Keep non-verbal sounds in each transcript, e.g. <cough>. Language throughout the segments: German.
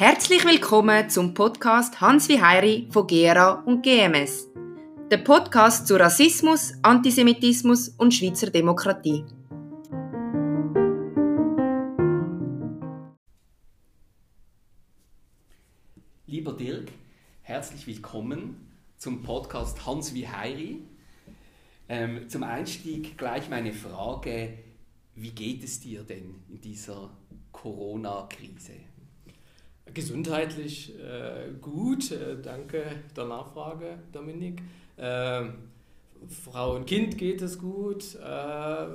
Herzlich willkommen zum Podcast Hans wie Heiri von GERA und GMS. Der Podcast zu Rassismus, Antisemitismus und Schweizer Demokratie. Lieber Dirk, herzlich willkommen zum Podcast Hans wie Heiri. Ähm, zum Einstieg gleich meine Frage, wie geht es dir denn in dieser Corona-Krise? Gesundheitlich äh, gut, äh, danke der Nachfrage, Dominik. Äh, Frau und Kind geht es gut, äh,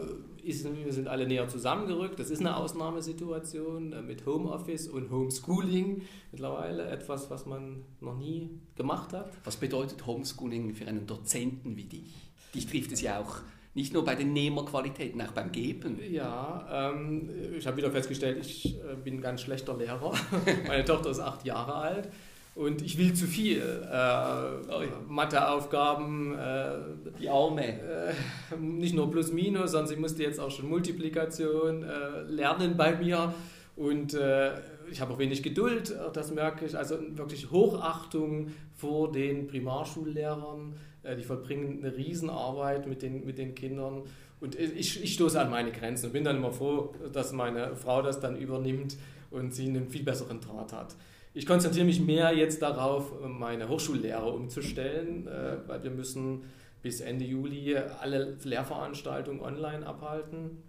ist, wir sind alle näher zusammengerückt. Das ist eine Ausnahmesituation äh, mit Homeoffice und Homeschooling mittlerweile, etwas, was man noch nie gemacht hat. Was bedeutet Homeschooling für einen Dozenten wie dich? Dich trifft es ja auch nicht nur bei den Nehmerqualitäten, auch beim Geben. Ja, ähm, ich habe wieder festgestellt, ich äh, bin ein ganz schlechter Lehrer. <laughs> Meine Tochter ist acht Jahre alt und ich will zu viel. Äh, Matheaufgaben, äh, die Arme. Äh, nicht nur Plus Minus, sondern sie musste jetzt auch schon Multiplikation äh, lernen bei mir. Und äh, ich habe auch wenig Geduld, das merke ich. Also wirklich Hochachtung vor den Primarschullehrern die vollbringen eine Riesenarbeit mit den, mit den Kindern. Und ich, ich stoße an meine Grenzen und bin dann immer froh, dass meine Frau das dann übernimmt und sie einen viel besseren Draht hat. Ich konzentriere mich mehr jetzt darauf, meine Hochschullehre umzustellen, äh, weil wir müssen bis Ende Juli alle Lehrveranstaltungen online abhalten.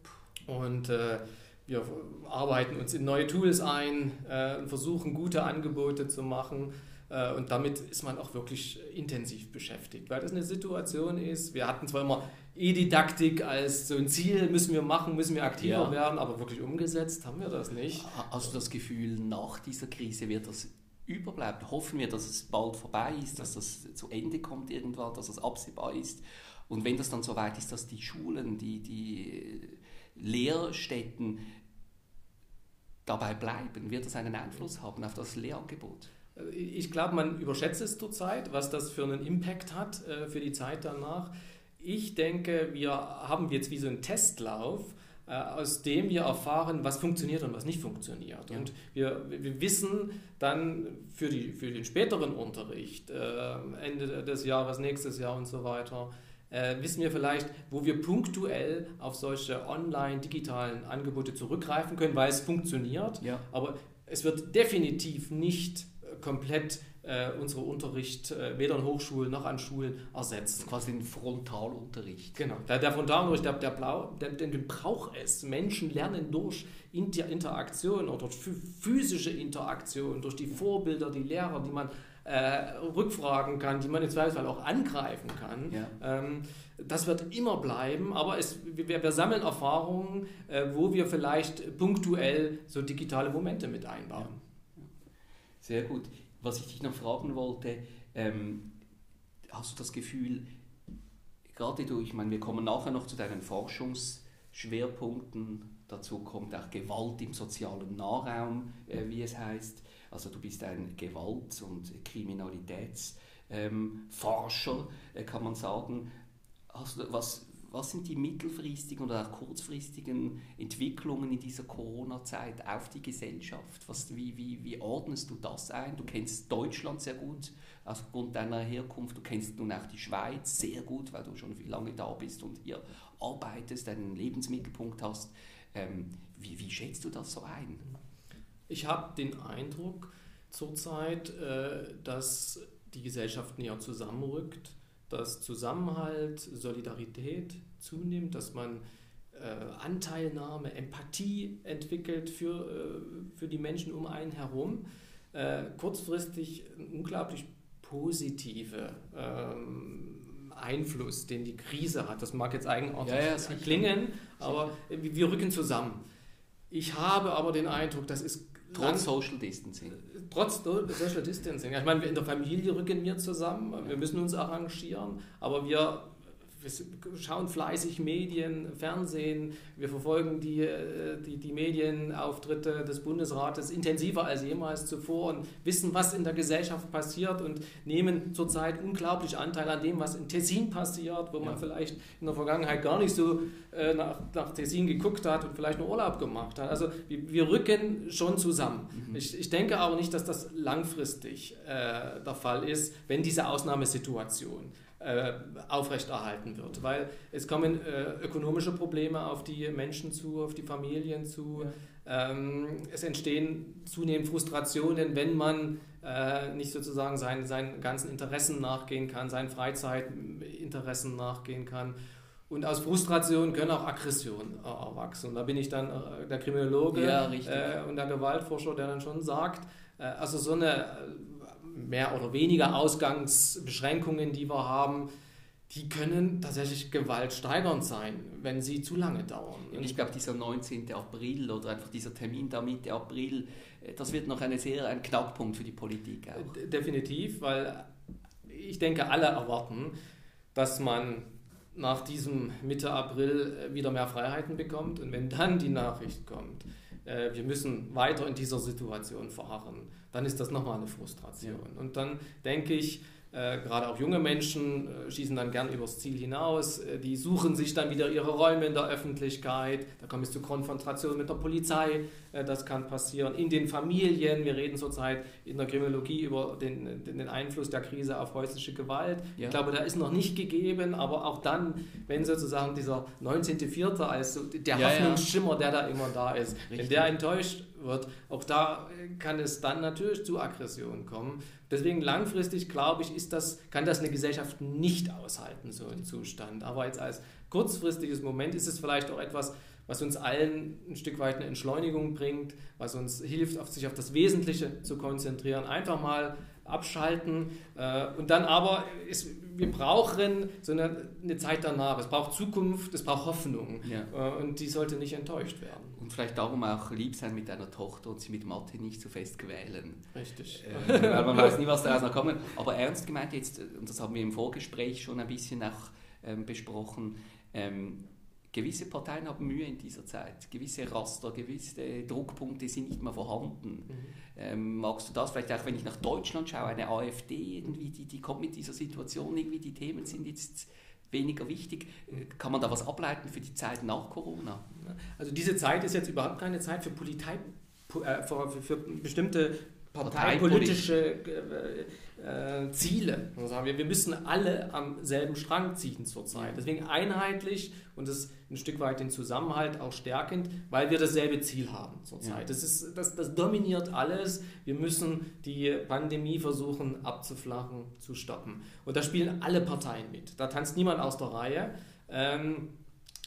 Und äh, wir arbeiten uns in neue Tools ein, versuchen gute Angebote zu machen äh, und damit ist man auch wirklich intensiv beschäftigt, weil das eine Situation ist. Wir hatten zwar immer E-Didaktik als so ein Ziel, müssen wir machen, müssen wir aktiver ja. werden, aber wirklich umgesetzt haben wir das nicht. Hast du das Gefühl, nach dieser Krise wird das überbleiben? Hoffen wir, dass es bald vorbei ist, dass das zu Ende kommt irgendwann, dass es absehbar ist. Und wenn das dann so weit ist, dass die Schulen, die, die Lehrstätten dabei bleiben, wird das einen Einfluss haben auf das Lehrangebot? Ich glaube, man überschätzt es zurzeit, was das für einen Impact hat äh, für die Zeit danach. Ich denke, wir haben jetzt wie so einen Testlauf, äh, aus dem wir erfahren, was funktioniert und was nicht funktioniert. Ja. Und wir, wir wissen dann für, die, für den späteren Unterricht, äh, Ende des Jahres, nächstes Jahr und so weiter, äh, wissen wir vielleicht, wo wir punktuell auf solche online-digitalen Angebote zurückgreifen können, weil es funktioniert. Ja. Aber es wird definitiv nicht komplett äh, unsere Unterricht äh, weder an Hochschulen noch an Schulen ersetzen. Quasi ein Frontalunterricht. Genau. Der, der Frontalunterricht, der, der, Blau, der, den braucht es. Menschen lernen durch Inter Interaktion oder durch physische Interaktion, durch die Vorbilder, die Lehrer, die man äh, rückfragen kann, die man im Zweifelsfall auch angreifen kann. Ja. Ähm, das wird immer bleiben, aber es, wir, wir sammeln Erfahrungen, äh, wo wir vielleicht punktuell so digitale Momente mit einbauen. Ja. Sehr gut. Was ich dich noch fragen wollte, ähm, hast du das Gefühl, gerade du, ich meine, wir kommen nachher noch zu deinen Forschungsschwerpunkten, dazu kommt auch Gewalt im sozialen Nahraum, äh, wie es heißt. Also du bist ein Gewalt- und Kriminalitätsforscher, ähm, äh, kann man sagen. Hast du, was, was sind die mittelfristigen oder auch kurzfristigen Entwicklungen in dieser Corona-Zeit auf die Gesellschaft? Was, wie, wie, wie ordnest du das ein? Du kennst Deutschland sehr gut aufgrund deiner Herkunft. Du kennst nun auch die Schweiz sehr gut, weil du schon viel lange da bist und hier arbeitest, einen Lebensmittelpunkt hast. Ähm, wie, wie schätzt du das so ein? Ich habe den Eindruck zurzeit, äh, dass die Gesellschaft näher zusammenrückt dass Zusammenhalt, Solidarität zunimmt, dass man äh, Anteilnahme, Empathie entwickelt für, äh, für die Menschen um einen herum. Äh, kurzfristig ein unglaublich positive ähm, Einfluss, den die Krise hat. Das mag jetzt eigenartig ja, ja, klingen, aber wir rücken zusammen. Ich habe aber den Eindruck, das ist Trotz Social Distancing. Trotz Social Distancing. Ich meine, in der Familie rücken wir zusammen, wir müssen uns arrangieren, aber wir, wir schauen fleißig Medien, Fernsehen, wir verfolgen die, äh, die, die Medienauftritte des Bundesrates intensiver als jemals zuvor und wissen, was in der Gesellschaft passiert und nehmen zurzeit unglaublich Anteil an dem, was in Tessin passiert, wo man vielleicht in der Vergangenheit gar nicht so äh, nach, nach Tessin geguckt hat und vielleicht nur Urlaub gemacht hat. Also wir, wir rücken schon zusammen. Mhm. Ich, ich denke aber nicht, dass das langfristig äh, der Fall ist, wenn diese Ausnahmesituation aufrechterhalten wird, weil es kommen äh, ökonomische Probleme auf die Menschen zu, auf die Familien zu. Ja. Ähm, es entstehen zunehmend Frustrationen, wenn man äh, nicht sozusagen seinen, seinen ganzen Interessen nachgehen kann, seinen Freizeitinteressen nachgehen kann. Und aus Frustration können auch Aggressionen erwachsen. Und da bin ich dann äh, der Kriminologe ja, äh, und der Gewaltforscher, der dann schon sagt, äh, also so eine mehr oder weniger Ausgangsbeschränkungen, die wir haben, die können tatsächlich gewaltsteigernd sein, wenn sie zu lange dauern. Und ich glaube, dieser 19. April oder einfach dieser Termin da Mitte April, äh, das wird noch eine sehr, ein Knackpunkt für die Politik auch. Definitiv, weil ich denke, alle erwarten, dass man nach diesem Mitte April äh, wieder mehr Freiheiten bekommt. Und wenn dann die Nachricht kommt, wir müssen weiter in dieser Situation verharren, dann ist das nochmal eine Frustration. Ja. Und dann denke ich, äh, gerade auch junge Menschen äh, schießen dann gern übers Ziel hinaus. Äh, die suchen sich dann wieder ihre Räume in der Öffentlichkeit. Da kommt es zu Konfrontationen mit der Polizei. Äh, das kann passieren. In den Familien. Wir reden zurzeit in der Kriminologie über den, den Einfluss der Krise auf häusliche Gewalt. Ja. Ich glaube, da ist noch nicht gegeben. Aber auch dann, wenn sozusagen dieser 19.04. als der ja, Hoffnungsschimmer, der da immer da ist, Richtig. wenn der enttäuscht wird, auch da kann es dann natürlich zu Aggressionen kommen. Deswegen langfristig, glaube ich, ist das, kann das eine Gesellschaft nicht aushalten, so ein Zustand. Aber jetzt als kurzfristiges Moment ist es vielleicht auch etwas, was uns allen ein Stück weit eine Entschleunigung bringt, was uns hilft, auf sich auf das Wesentliche zu konzentrieren. Einfach mal abschalten. Äh, und dann aber, ist, wir brauchen so eine, eine, Zeit danach. Es braucht Zukunft, es braucht Hoffnung. Ja. Äh, und die sollte nicht enttäuscht werden. Und vielleicht darum auch lieb sein mit deiner Tochter und sie mit Mathe nicht zu fest quälen. Richtig. Äh, weil man weiß nie, was daraus noch kommt. Aber ernst gemeint jetzt, und das haben wir im Vorgespräch schon ein bisschen auch ähm, besprochen, ähm, gewisse Parteien haben Mühe in dieser Zeit. Gewisse Raster, gewisse Druckpunkte sind nicht mehr vorhanden. Mhm. Ähm, magst du das vielleicht auch, wenn ich nach Deutschland schaue, eine AfD, irgendwie, die, die kommt mit dieser Situation, irgendwie die Themen sind jetzt weniger wichtig. Äh, kann man da was ableiten für die Zeit nach Corona? Also diese Zeit ist jetzt überhaupt keine Zeit für, Politei, äh, für, für bestimmte parteipolitische äh, Ziele. Wir, wir müssen alle am selben Strang ziehen zurzeit. Deswegen einheitlich und das ein Stück weit den Zusammenhalt auch stärkend, weil wir dasselbe Ziel haben zurzeit. Ja. Das, ist, das, das dominiert alles. Wir müssen die Pandemie versuchen abzuflachen, zu stoppen. Und da spielen alle Parteien mit. Da tanzt niemand aus der Reihe. Ähm,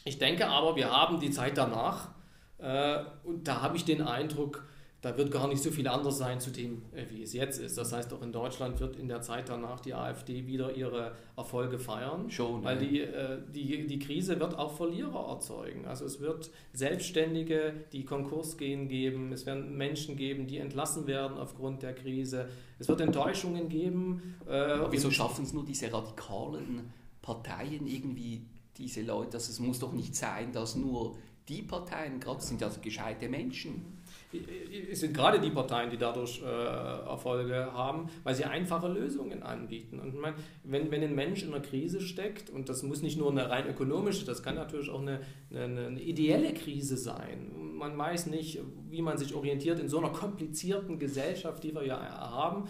ich denke aber, wir haben die Zeit danach. Äh, und da habe ich den Eindruck, da wird gar nicht so viel anders sein zu dem, äh, wie es jetzt ist. Das heißt, auch in Deutschland wird in der Zeit danach die AfD wieder ihre Erfolge feiern. Schon. Weil die, äh, die, die Krise wird auch Verlierer erzeugen. Also es wird Selbstständige, die Konkurs gehen, geben. Es werden Menschen geben, die entlassen werden aufgrund der Krise. Es wird Enttäuschungen geben. Äh, wieso schaffen es nur diese radikalen Parteien irgendwie, diese Leute? Also es muss doch nicht sein, dass nur die Parteien, gerade sind ja gescheite Menschen, sind gerade die Parteien, die dadurch äh, Erfolge haben, weil sie einfache Lösungen anbieten. Und man, wenn, wenn ein Mensch in einer Krise steckt, und das muss nicht nur eine rein ökonomische, das kann natürlich auch eine, eine, eine ideelle Krise sein. Man weiß nicht, wie man sich orientiert in so einer komplizierten Gesellschaft, die wir ja haben.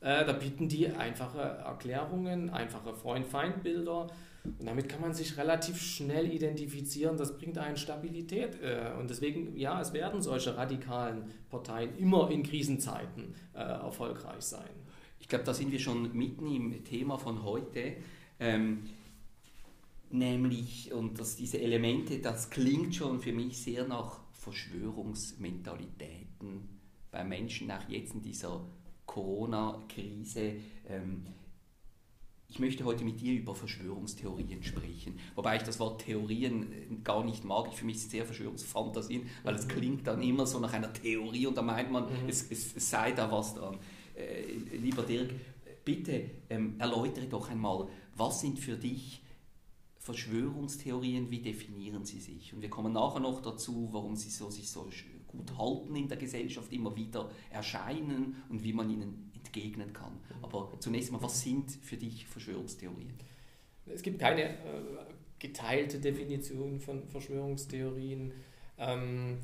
Äh, da bieten die einfache Erklärungen, einfache Freund-Feind-Bilder und damit kann man sich relativ schnell identifizieren, das bringt einen Stabilität. Äh, und deswegen, ja, es werden solche radikalen Parteien immer in Krisenzeiten äh, erfolgreich sein. Ich glaube, da sind wir schon mitten im Thema von heute. Ähm, nämlich, und dass diese Elemente, das klingt schon für mich sehr nach Verschwörungsmentalitäten bei Menschen, auch jetzt in dieser Corona-Krise. Ähm, ich möchte heute mit dir über Verschwörungstheorien sprechen. Wobei ich das Wort Theorien äh, gar nicht mag. Ich für mich sehr Verschwörungsfantasien, weil es mhm. klingt dann immer so nach einer Theorie und da meint man, mhm. es, es, es, sei da was dran. Äh, lieber Dirk, bitte ähm, erläutere doch einmal, was sind für dich Verschwörungstheorien, wie definieren sie sich? Und wir kommen nachher noch dazu, warum sie so, sich so gut halten in der Gesellschaft, immer wieder erscheinen und wie man ihnen entgegnen kann. Aber zunächst mal, was sind für dich Verschwörungstheorien? Es gibt keine äh, geteilte Definition von Verschwörungstheorien. Ähm,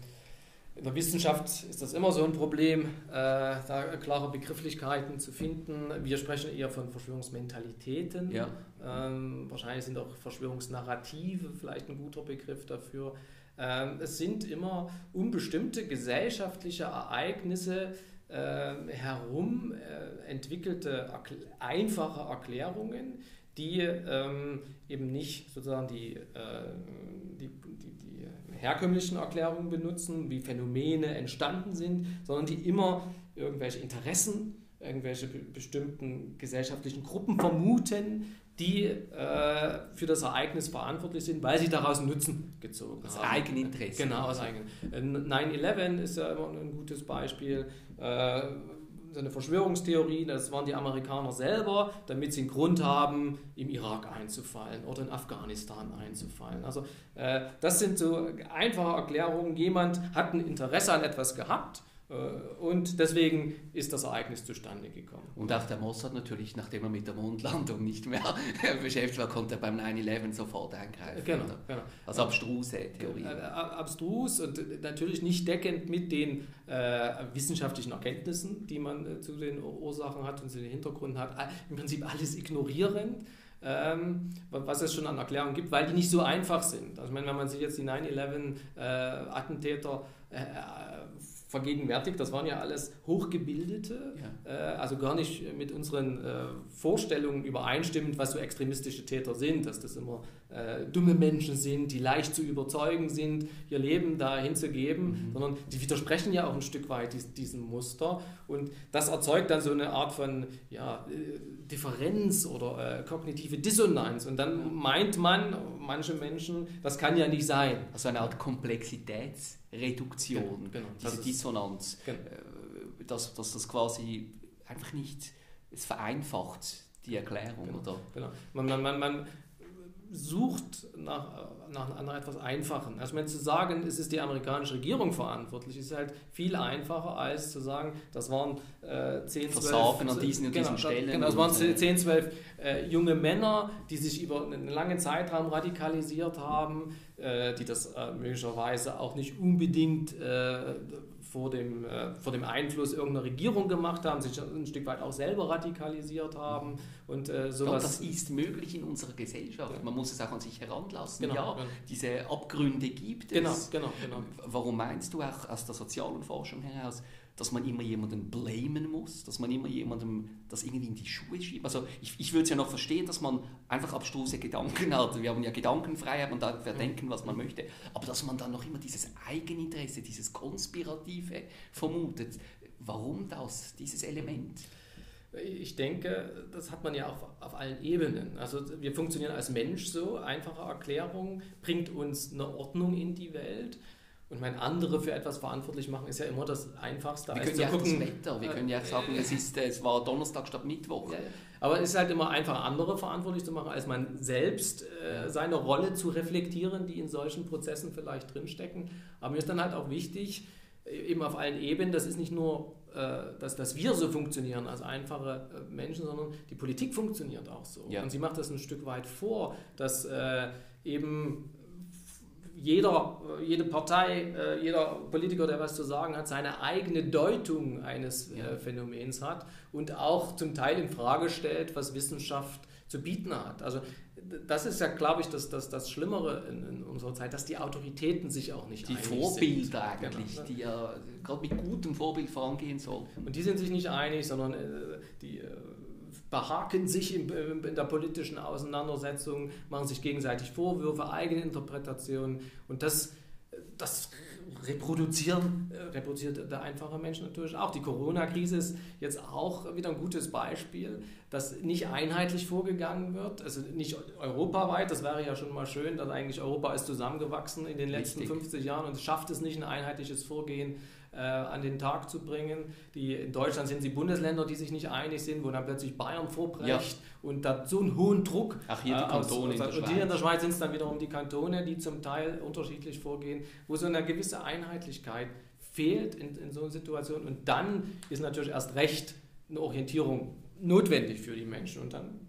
in der Wissenschaft ist das immer so ein Problem, äh, da klare Begrifflichkeiten zu finden. Wir sprechen eher von Verschwörungsmentalitäten. Ja. Ähm, wahrscheinlich sind auch Verschwörungsnarrative vielleicht ein guter Begriff dafür. Ähm, es sind immer unbestimmte gesellschaftliche Ereignisse äh, herum äh, entwickelte einfache Erklärungen, die ähm, eben nicht sozusagen die, äh, die, die, die, herkömmlichen Erklärungen benutzen, wie Phänomene entstanden sind, sondern die immer irgendwelche Interessen, irgendwelche bestimmten gesellschaftlichen Gruppen vermuten, die äh, für das Ereignis verantwortlich sind, weil sie daraus Nutzen gezogen das haben. Aus Eigeninteresse. Genau, aus Eigenem. 9-11 ist ja immer ein gutes Beispiel. Äh, so eine Verschwörungstheorie, das waren die Amerikaner selber, damit sie einen Grund haben, im Irak einzufallen oder in Afghanistan einzufallen. Also äh, das sind so einfache Erklärungen. Jemand hat ein Interesse an etwas gehabt äh, und deswegen ist das Ereignis zustande gekommen. Und auch der Mossad natürlich, nachdem er mit der Mondlandung nicht mehr <laughs> beschäftigt war, konnte er beim 9-11 sofort eingreifen. Genau, genau. Also abstruse Theorie. Äh, abstrus und natürlich nicht deckend mit den äh, wissenschaftlichen Erkenntnissen, die man äh, zu den Ursachen hat und zu den Hintergründen hat. Im Prinzip alles ignorierend. Ähm, was es schon an Erklärungen gibt, weil die nicht so einfach sind. Also, ich meine, wenn man sich jetzt die 9-11-Attentäter äh, vergegenwärtigt. Das waren ja alles Hochgebildete, ja. äh, also gar nicht mit unseren äh, Vorstellungen übereinstimmend, was so extremistische Täter sind, dass das immer äh, dumme Menschen sind, die leicht zu überzeugen sind, ihr Leben da hinzugeben, mhm. sondern die widersprechen ja auch ein Stück weit dies, diesem Muster und das erzeugt dann so eine Art von ja, äh, Differenz oder äh, kognitive Dissonanz und dann meint man, manche Menschen, das kann ja nicht sein. Also eine Art Komplexitätsreduktion, genau, genau. diese Dissonanz, genau. Äh, dass, dass das quasi einfach nicht, es vereinfacht die Erklärung, genau. oder? Genau. Man, man, man, man sucht nach, nach, nach etwas Einfachen. Also wenn zu sagen, es ist die amerikanische Regierung verantwortlich, ist halt viel einfacher als zu sagen, das waren äh, 10, 12... Versagen an diesen und genau, diesen Stellen. Genau, das waren 10, 12 äh, junge Männer, die sich über einen langen Zeitraum radikalisiert haben, äh, die das äh, möglicherweise auch nicht unbedingt äh, vor dem, vor dem Einfluss irgendeiner Regierung gemacht haben, sich ein Stück weit auch selber radikalisiert haben und sowas. das ist möglich in unserer Gesellschaft. Ja. Man muss es auch an sich heranlassen. Genau, ja, genau. diese Abgründe gibt es. Genau, genau, genau. Warum meinst du auch aus der sozialen Forschung heraus, dass man immer jemanden blamen muss, dass man immer jemandem das irgendwie in die Schuhe schiebt. Also ich, ich würde es ja noch verstehen, dass man einfach abstruse Gedanken hat. Wir haben ja Gedankenfreiheit, man darf ja denken, was man möchte. Aber dass man dann noch immer dieses Eigeninteresse, dieses Konspirative vermutet. Warum das, dieses Element? Ich denke, das hat man ja auch auf allen Ebenen. Also wir funktionieren als Mensch so. Einfache Erklärung bringt uns eine Ordnung in die Welt. Und mein andere für etwas verantwortlich machen ist ja immer das Einfachste. Wir können ja auch das Wetter, wir können ja sagen, es, ist, es war Donnerstag statt Mittwoch. Ja, aber es ist halt immer einfach, andere verantwortlich zu machen, als man selbst äh, seine Rolle zu reflektieren, die in solchen Prozessen vielleicht drinstecken. Aber mir ist dann halt auch wichtig, äh, eben auf allen Ebenen, das ist nicht nur, äh, dass, dass wir so funktionieren als einfache äh, Menschen, sondern die Politik funktioniert auch so. Ja. Und sie macht das ein Stück weit vor, dass äh, eben jeder, jede Partei, äh, jeder Politiker, der was zu sagen hat, seine eigene Deutung eines äh, ja. Phänomens hat und auch zum Teil in Frage stellt, was Wissenschaft zu bieten hat. Also das ist ja, glaube ich, das, das, das Schlimmere in, in, unserer Zeit, dass die Autoritäten sich auch nicht die einig sind. Die Vorbilder eigentlich, genau. die ja gerade mit gutem Vorbild vorangehen sollten. Und die sind sich nicht einig, sondern äh, die äh, behaken sich in, in, der politischen Auseinandersetzung, machen sich gegenseitig Vorwürfe, eigene Interpretationen und das, das reproduzieren, äh, reproduziert der einfache Mensch natürlich auch. Die Corona-Krise ist jetzt auch wieder ein gutes Beispiel, dass nicht einheitlich vorgegangen wird, also nicht europaweit, das wäre ja schon mal schön, dass eigentlich Europa ist zusammengewachsen in den letzten Richtig. 50 Jahren und schafft es nicht ein einheitliches Vorgehen äh, an den Tag zu bringen. Die, in Deutschland sind sie Bundesländer, die sich nicht einig sind, wo dann plötzlich Bayern vorbrecht ja. und da so einen hohen Druck. Ach, hier die äh, Kantone aus, aus, Und hier in der Schweiz sind es dann wiederum die Kantone, die zum Teil unterschiedlich vorgehen, wo so eine gewisse Einheitlichkeit fehlt in, in so einer Situation. Und dann ist natürlich erst recht eine Orientierung notwendig für die Menschen. Und dann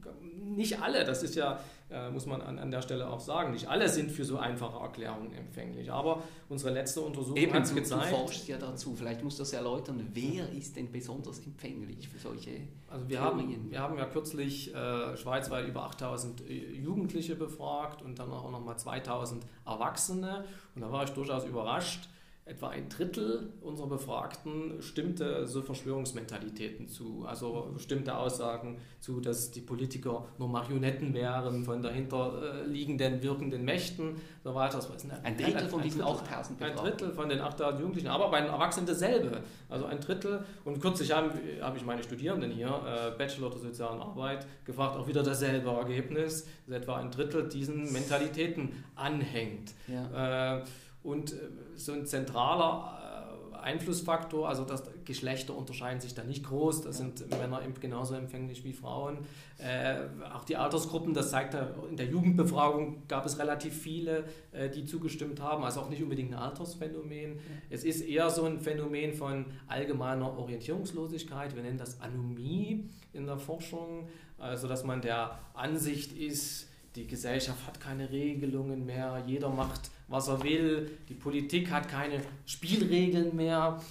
nicht alle, das ist ja, äh, muss man an, an der Stelle auch sagen, nicht alle sind für so einfache Erklärungen empfänglich. Aber unsere letzte Untersuchung hat es gezeigt. Du forschst ja dazu, vielleicht musst du das erläutern, wer ist denn besonders empfänglich für solche Also wir, haben, wir haben ja kürzlich äh, schweizweit über 8000 äh, Jugendliche befragt und dann auch nochmal 2000 Erwachsene. Und da war ich durchaus überrascht, etwa ein Drittel unserer Befragten stimmte so Verschwörungsmentalitäten zu. Also bestimmte Aussagen zu, dass die Politiker nur Marionetten wären von dahinterliegenden wirkenden Mächten so weiter. Das ein, ein Drittel von diesen 8000 Ein Drittel von den 8000 Jugendlichen, aber bei den Erwachsenen dasselbe. Also ein Drittel. Und kürzlich habe, habe ich meine Studierenden hier, äh, Bachelor der sozialen Arbeit, gefragt, auch wieder dasselbe Ergebnis, dass etwa ein Drittel diesen Mentalitäten anhängt. Ja. Äh, und äh, so ein zentraler äh, Einflussfaktor, also das Geschlechter unterscheiden sich da nicht groß, da sind Männer genauso empfänglich wie Frauen. Äh, auch die Altersgruppen, das zeigt ja, in der Jugendbefragung gab es relativ viele, äh, die zugestimmt haben, also auch nicht unbedingt ein Altersphänomen. Ja. Es ist eher so ein Phänomen von allgemeiner Orientierungslosigkeit, wir nennen das Anomie in der Forschung, also dass man der Ansicht ist, die Gesellschaft hat keine Regelungen mehr, jeder macht was er will, die Politik hat keine Spielregeln mehr.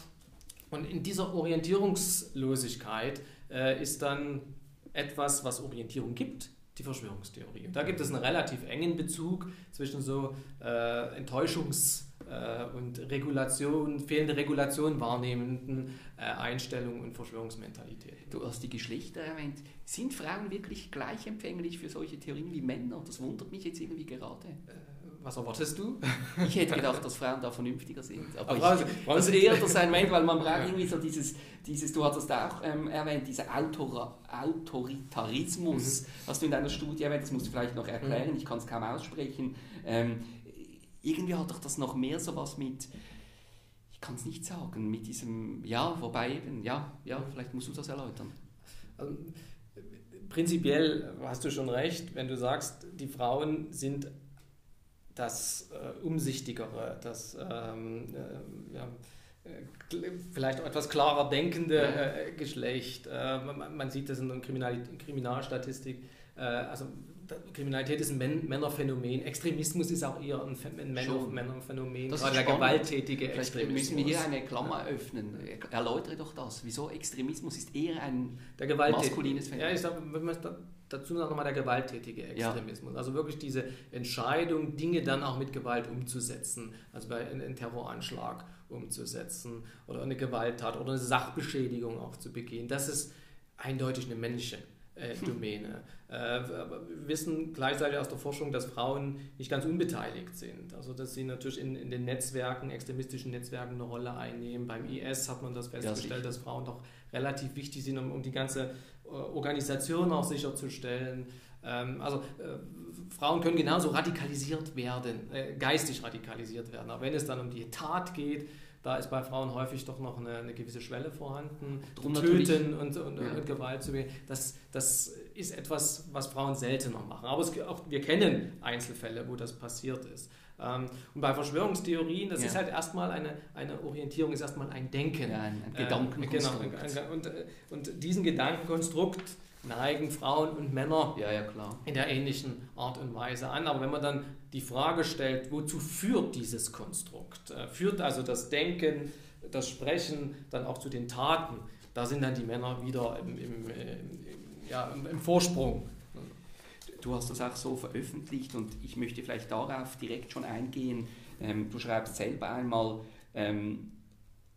Und in dieser Orientierungslosigkeit äh, ist dann etwas, was Orientierung gibt, die Verschwörungstheorie. Und da gibt es einen relativ engen Bezug zwischen so äh, Enttäuschungs- äh, und Regulation, fehlende Regulation wahrnehmenden äh, Einstellungen und Verschwörungsmentalität. Du hast die Geschlechter erwähnt. Sind Frauen wirklich gleich empfänglich für solche Theorien wie Männer? Das wundert mich jetzt irgendwie gerade. Was erwartest du? Ich hätte gedacht, dass Frauen da vernünftiger sind. Aber, Aber ich, das ist eher das Moment, weil man braucht irgendwie so dieses, dieses du hattest auch ähm, erwähnt, dieser Autor, Autoritarismus, mhm. hast du in deiner Studie erwähnt, das musst du vielleicht noch erklären, mhm. ich kann es kaum aussprechen. Ähm, irgendwie hat doch das noch mehr so was mit, ich kann es nicht sagen, mit diesem, ja, wobei eben, ja, ja, vielleicht musst du das erläutern. Also, prinzipiell hast du schon recht, wenn du sagst, die Frauen sind das äh, Umsichtigere, das ähm, äh, ja, äh, vielleicht auch etwas klarer denkende äh, Geschlecht. Äh, man, man, sieht das in der Kriminal Kriminalstatistik. Äh, also Kriminalität ist ein Männerphänomen, Extremismus ist auch eher ein, Männer Männerphänomen, das gerade der gewalttätige Vielleicht Extremismus. müssen wir hier eine Klammer öffnen. Erläutere doch das. Wieso Extremismus ist eher ein der maskulines Phänomen? Ja, ich sage, dazu nochmal der gewalttätige Extremismus. Ja. Also wirklich diese Entscheidung, Dinge dann auch mit Gewalt umzusetzen, also bei einem Terroranschlag umzusetzen oder eine Gewalttat oder eine Sachbeschädigung auch zu begehen. Das ist eindeutig eine männliche äh, Domäne. Äh, wir wissen gleichzeitig aus der Forschung, dass Frauen nicht ganz unbeteiligt sind. Also dass sie natürlich in, in den Netzwerken, extremistischen Netzwerken eine Rolle einnehmen. Beim IS hat man das festgestellt, ja, dass Frauen doch relativ wichtig sind, um, um die ganze äh, Organisation auch sicherzustellen. Ähm, also äh, Frauen können genauso radikalisiert werden, äh, geistig radikalisiert werden. Aber wenn es dann um die Tat geht, da ist bei Frauen häufig doch noch eine, eine gewisse Schwelle vorhanden. Drum Töten und, und, ja. und, Gewalt zu begehen. Das, das ist etwas, was Frauen seltener machen. Aber es, auch, wir kennen Einzelfälle, wo das passiert ist. Ähm, und bei Verschwörungstheorien, das ja. ist halt erstmal eine, eine Orientierung, ist erstmal ein Denken. Ja, ein, ein Gedankenkonstrukt. Äh, genau, und, und diesen Gedankenkonstrukt neigen Frauen und Männer ja, ja, in der ähnlichen Art und Weise an. Aber wenn man dann die Frage stellt, wozu führt dieses Konstrukt? Äh, führt also das Denken, das Sprechen dann auch zu den Taten? Da sind dann die Männer wieder im, im, im, ja, im Vorsprung. Du hast das auch so veröffentlicht und ich möchte vielleicht darauf direkt schon eingehen. Ähm, du schreibst selber einmal, ähm,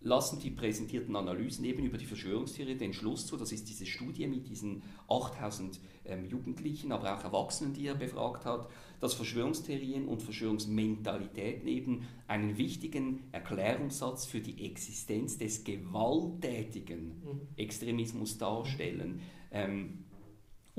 lassen die präsentierten Analysen eben über die Verschwörungstheorie den Schluss zu, das ist diese Studie mit diesen 8000 ähm, Jugendlichen, aber auch Erwachsenen, die er befragt hat, dass Verschwörungstheorien und Verschwörungsmentalitäten eben einen wichtigen Erklärungssatz für die Existenz des gewalttätigen mhm. Extremismus darstellen. Ähm,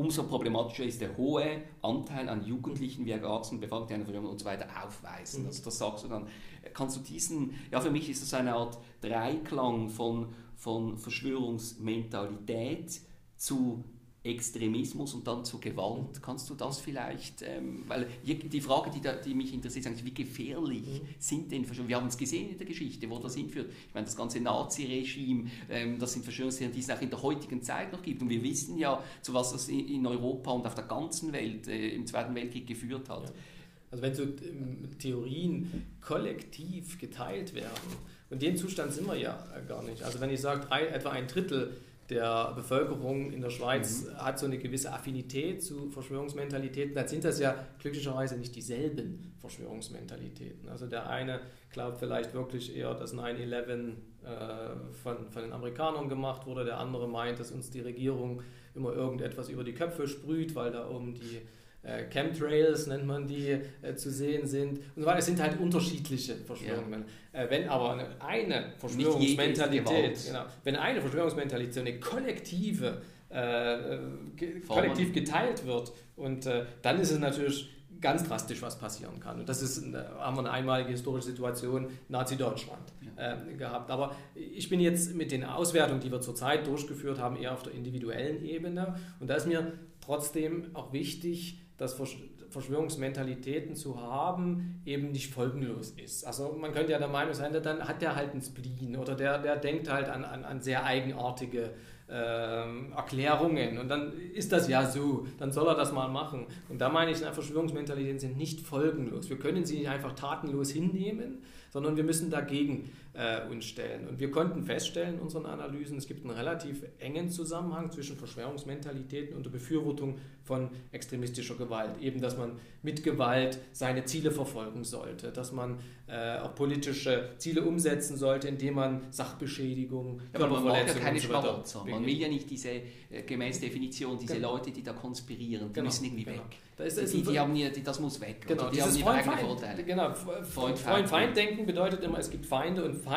umso problematischer ist der hohe Anteil an Jugendlichen, wie Erwachsenen, Verschwörung und so weiter aufweisen. Also das sagst du dann. Kannst du diesen, ja für mich ist das eine Art Dreiklang von, von Verschwörungsmentalität zu Extremismus und dann zu Gewalt. Kannst du das vielleicht, ähm, weil die Frage, die, da, die mich interessiert, ist wie gefährlich mhm. sind denn Verschwörungen? Wir haben es gesehen in der Geschichte, wo das hinführt. Ich meine, das ganze Nazi-Regime, ähm, das sind Verschwörungstheorien, die es auch in der heutigen Zeit noch gibt. Und wir wissen ja, zu was das in Europa und auf der ganzen Welt äh, im Zweiten Weltkrieg geführt hat. Ja. Also wenn so ähm, Theorien kollektiv geteilt werden, und den Zustand sind wir ja gar nicht. Also wenn ich sage, etwa ein Drittel der Bevölkerung in der Schweiz mhm. hat so eine gewisse Affinität zu Verschwörungsmentalitäten, dann sind das ja glücklicherweise nicht dieselben Verschwörungsmentalitäten. Also der eine glaubt vielleicht wirklich eher, dass 9-11 äh, von, von den Amerikanern gemacht wurde, der andere meint, dass uns die Regierung immer irgendetwas über die Köpfe sprüht, weil da oben die äh, Chemtrails nennt man die, äh, zu sehen sind. Und so weiter. Es sind halt unterschiedliche Verschwörungen. Ja. Äh, wenn aber eine, eine Verschwörungsmentalität, genau, wenn eine Verschwörungsmentalität, eine kollektive, äh, ge kollektiv geteilt wird, und äh, dann ist es natürlich ganz drastisch, was passieren kann. Und das ist, haben wir eine einmalige historische Situation Nazi-Deutschland ja. äh, gehabt. Aber ich bin jetzt mit den Auswertungen, die wir zurzeit durchgeführt haben, eher auf der individuellen Ebene. Und da ist mir trotzdem auch wichtig, dass Verschwörungsmentalitäten zu haben eben nicht folgenlos ist. Also man könnte ja der Meinung sein, dann hat der halt einen Spleen oder der, der denkt halt an, an, an sehr eigenartige äh, Erklärungen und dann ist das ja so, dann soll er das mal machen. Und da meine ich, Verschwörungsmentalitäten sind nicht folgenlos. Wir können sie nicht einfach tatenlos hinnehmen, sondern wir müssen dagegen äh, uns stellen. Und wir konnten feststellen in unseren Analysen, es gibt einen relativ engen Zusammenhang zwischen Verschwörungsmentalitäten und der Befürwortung von extremistischer Gewalt. Eben, dass man mit Gewalt seine Ziele verfolgen sollte, dass man äh, auch politische Ziele umsetzen sollte, indem man Sachbeschädigung, ja, aber man mag ja keine Schmarotzer. Man will ja nicht diese, äh, gemäß Definition, diese genau. Leute, die da konspirieren, die genau. müssen irgendwie genau. weg. Da ist, die, die, haben nie, die, das muss weg. Genau, die haben ihre eigenen Vorteile. Genau, Freund-Feind-Denken bedeutet immer, es gibt Feinde und Feinde.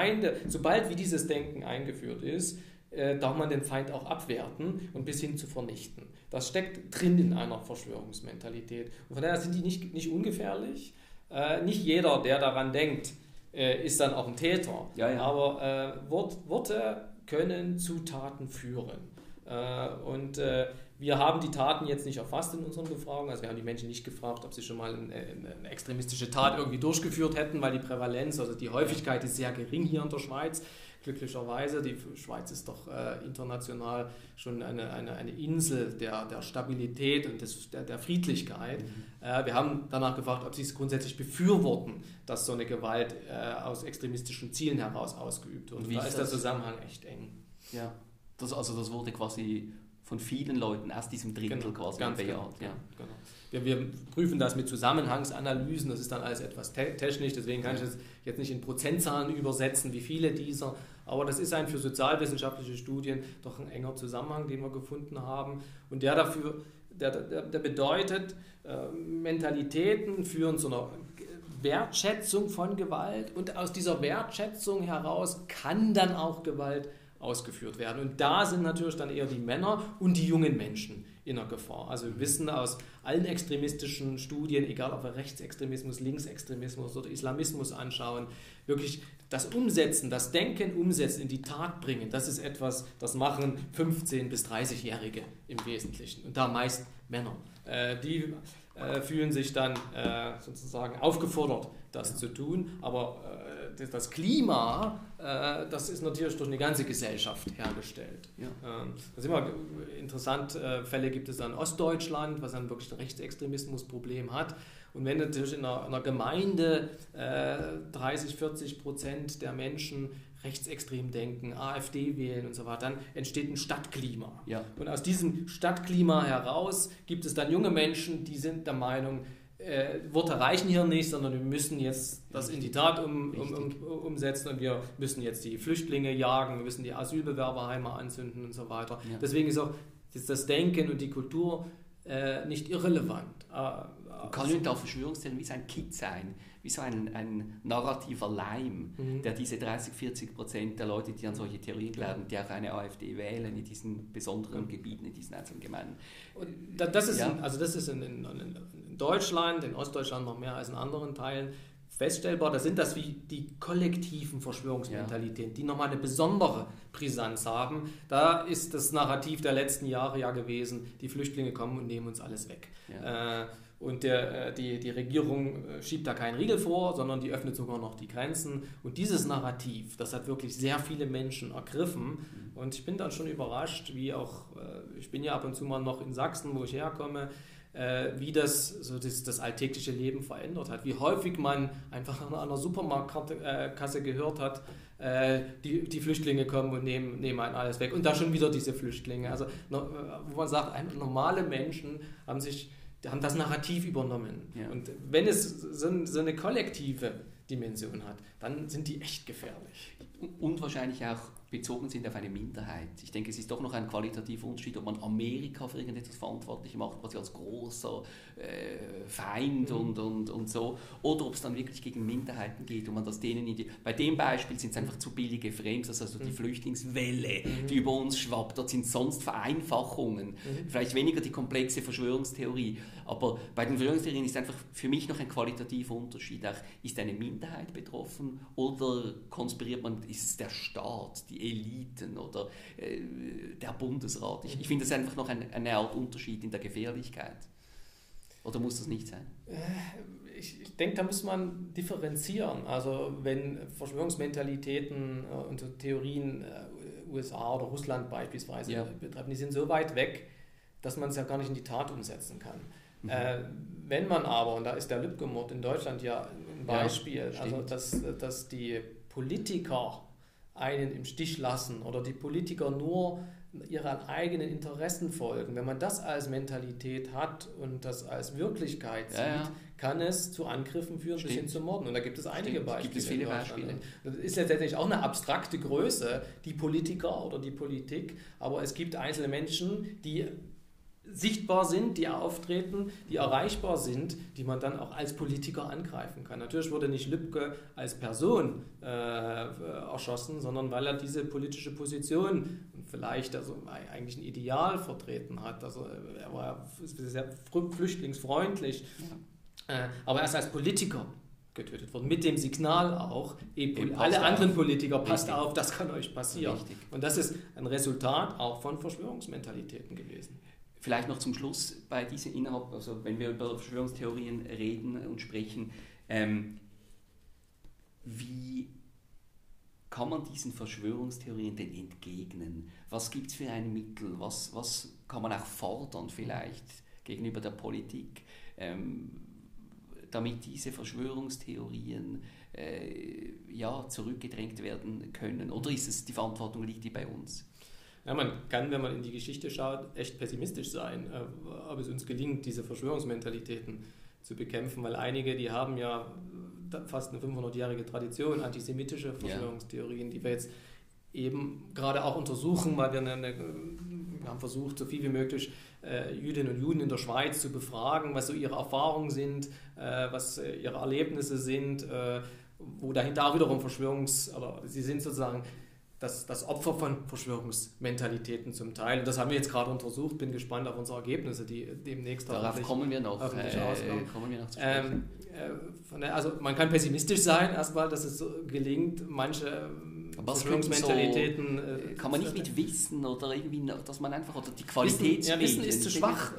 Sobald wie dieses Denken eingeführt ist, äh, darf man den Feind auch abwerten und bis hin zu vernichten. Das steckt drin in einer Verschwörungsmentalität. Und von daher sind die nicht, nicht ungefährlich. Äh, nicht jeder, der daran denkt, äh, ist dann auch ein Täter. Ja, ja. Aber äh, Wort, Worte können zu Taten führen. Äh, und äh, wir haben die Taten jetzt nicht erfasst in unseren Befragungen. Also wir haben die Menschen nicht gefragt, ob sie schon mal eine, eine, extremistische Tat irgendwie durchgeführt hätten, weil die Prävalenz, also die Häufigkeit ist sehr gering hier in der Schweiz. Glücklicherweise, die Schweiz ist doch äh, international schon eine, eine, eine Insel der, der Stabilität und des, der, der Friedlichkeit. Mhm. Äh, wir haben danach gefragt, ob sie es grundsätzlich befürworten, dass so eine Gewalt äh, aus extremistischen Zielen heraus ausgeübt wird. Und wie da ist der Zusammenhang echt eng. Ja, das, also das wurde quasi von vielen Leuten aus diesem Drittel genau, quasi ganz bejaht. Genau, ja. Genau. Wir, wir, prüfen das mit Zusammenhangsanalysen, das ist dann alles etwas te technisch, deswegen kann ich das jetzt nicht in Prozentzahlen übersetzen, wie viele dieser, aber das ist ein für sozialwissenschaftliche Studien doch ein enger Zusammenhang, den wir gefunden haben und der dafür, der, der, der bedeutet, äh, Mentalitäten führen zu einer Wertschätzung von Gewalt und aus dieser Wertschätzung heraus kann dann auch Gewalt ausgeführt werden. Und da sind natürlich dann eher die Männer und die jungen Menschen in der Gefahr. Also wir wissen aus allen extremistischen Studien, egal ob wir Rechtsextremismus, Linksextremismus oder Islamismus anschauen, wirklich das Umsetzen, das Denken umsetzen, in die Tat bringen, das ist etwas, das machen 15- bis 30-Jährige im Wesentlichen. Und da meist Männer. Äh, die äh, fühlen sich dann äh, sozusagen aufgefordert, das zu tun. Aber das Klima, äh, das ist natürlich durch eine ganze Gesellschaft hergestellt. Ja. Ähm, das ist immer interessant, äh, Fälle gibt es in Ostdeutschland, was dann wirklich ein Rechtsextremismusproblem hat. Und wenn natürlich in einer, in einer Gemeinde äh, 30, 40 Prozent der Menschen rechtsextrem denken, AfD wählen und so weiter, dann entsteht ein Stadtklima. Ja. Und aus diesem Stadtklima heraus gibt es dann junge Menschen, die sind der Meinung, äh, Worte reichen hier nicht, sondern wir müssen jetzt das in die Tat um, um, um, umsetzen und wir müssen jetzt die Flüchtlinge jagen, wir müssen die Asylbewerberheime anzünden und so weiter. Ja. Deswegen ist auch das Denken und die Kultur äh, nicht irrelevant. Äh, Kann da Verschwörungstheorien wie so ein Kit sein, wie so ein, ein narrativer Leim, mhm. der diese 30, 40 Prozent der Leute, die an solche Theorien glauben, die auch eine AfD wählen in diesen besonderen mhm. Gebieten, in diesen einzelnen Gemeinden. das ist, ja. in, also das ist in, in, in Deutschland, in Ostdeutschland noch mehr als in anderen Teilen feststellbar, da sind das wie die kollektiven Verschwörungsmentalitäten, ja. die nochmal eine besondere Brisanz haben. Da ist das Narrativ der letzten Jahre ja gewesen, die Flüchtlinge kommen und nehmen uns alles weg. Ja. Äh, und der, äh, die, die Regierung äh, schiebt da keinen Riegel vor, sondern die öffnet sogar noch die Grenzen. Und dieses Narrativ, das hat wirklich sehr viele Menschen ergriffen. Mhm. Und ich bin dann schon überrascht, wie auch, ich bin ja ab und zu mal noch in Sachsen, wo ich herkomme, wie das so das, das alltägliche Leben verändert hat. Wie häufig man einfach an einer Supermarktkasse gehört hat, die, die Flüchtlinge kommen und nehmen, nehmen einen alles weg. Und da schon wieder diese Flüchtlinge. Also wo man sagt, normale Menschen haben sich haben das Narrativ übernommen. Ja. Und wenn es so, so eine kollektive Dimension hat, dann sind die echt gefährlich. Und wahrscheinlich auch bezogen sind auf eine Minderheit. Ich denke, es ist doch noch ein qualitativer Unterschied, ob man Amerika für irgendetwas verantwortlich macht, quasi als großer äh, Feind mhm. und, und, und so, oder ob es dann wirklich gegen Minderheiten geht und man das denen in die, bei dem Beispiel sind es einfach zu billige Frames, also die mhm. Flüchtlingswelle, mhm. die über uns schwappt, dort sind sonst Vereinfachungen, mhm. vielleicht weniger die komplexe Verschwörungstheorie, aber bei den Verschwörungstheorien ist einfach für mich noch ein qualitativer Unterschied, auch ist eine Minderheit betroffen oder konspiriert man, ist es der Staat, die Eliten oder äh, der Bundesrat. Ich, ich finde das einfach noch ein, eine Art Unterschied in der Gefährlichkeit. Oder muss das nicht sein? Äh, ich, denke, da muss man differenzieren. Also wenn Verschwörungsmentalitäten äh, und Theorien äh, USA oder Russland beispielsweise ja. betreffen, die sind so weit weg, dass man es ja gar nicht in die Tat umsetzen kann. Mhm. Äh, wenn man aber, und da ist der Lübcke-Mord in Deutschland ja ein Beispiel, ja, also dass, dass die Politiker einen im Stich lassen oder die Politiker nur ihren eigenen Interessen folgen. Wenn man das als Mentalität hat und das als Wirklichkeit sieht, ja, ja. kann es zu Angriffen führen Stimmt. bis hin zu Morden. Und da gibt es einige Stimmt. Beispiele. Gibt es viele Beispiele. Das ist letztendlich auch eine abstrakte Größe, die Politiker oder die Politik, aber es gibt einzelne Menschen, die sichtbar sind, die auftreten, die erreichbar sind, die man dann auch als Politiker angreifen kann. Natürlich wurde nicht Lübcke als Person äh, erschossen, sondern weil er diese politische Position und vielleicht also eigentlich ein Ideal vertreten hat. Also er war sehr flüchtlingsfreundlich, äh, aber er ist als Politiker getötet worden. Mit dem Signal auch, eben alle anderen auf. Politiker, passt Richtig. auf, das kann euch passieren. Richtig. Und das ist ein Resultat auch von Verschwörungsmentalitäten gewesen. Vielleicht noch zum Schluss bei diesen innerhalb, also wenn wir über Verschwörungstheorien reden und sprechen, ähm, wie kann man diesen Verschwörungstheorien denn entgegnen? Was gibt es für ein Mittel? Was, was kann man auch fordern vielleicht gegenüber der Politik, ähm, damit diese Verschwörungstheorien äh, ja, zurückgedrängt werden können? Oder ist es die Verantwortung liegt die bei uns? Ja, man kann, wenn man in die Geschichte schaut, echt pessimistisch sein, äh, ob es uns gelingt, diese Verschwörungsmentalitäten zu bekämpfen, weil einige, die haben ja fast eine 500-jährige Tradition, antisemitische Verschwörungstheorien, die wir jetzt eben gerade auch untersuchen, weil wir, eine, wir haben versucht, so viel wie möglich äh, Jüdinnen und Juden in der Schweiz zu befragen, was so ihre Erfahrungen sind, äh, was äh, ihre Erlebnisse sind, äh, wo dahinter auch wiederum Verschwörungs-, oder sie sind sozusagen das, das Opfer von Verschwörungsmentalitäten zum Teil. Und das haben wir jetzt gerade untersucht. Bin gespannt auf unsere Ergebnisse, die demnäst Darauf kommen wir noch. Äh, kommen wir noch zu ähm, äh, also man kann pessimistisch sein erstmal, dass es so gelingt, manche Verschwörungsmentalitäten. So, äh, kann man nicht mit Wissen oder irgendwie, dass man einfach, oder die Qualität. Wissen, ja, Wissen ist zu schwach.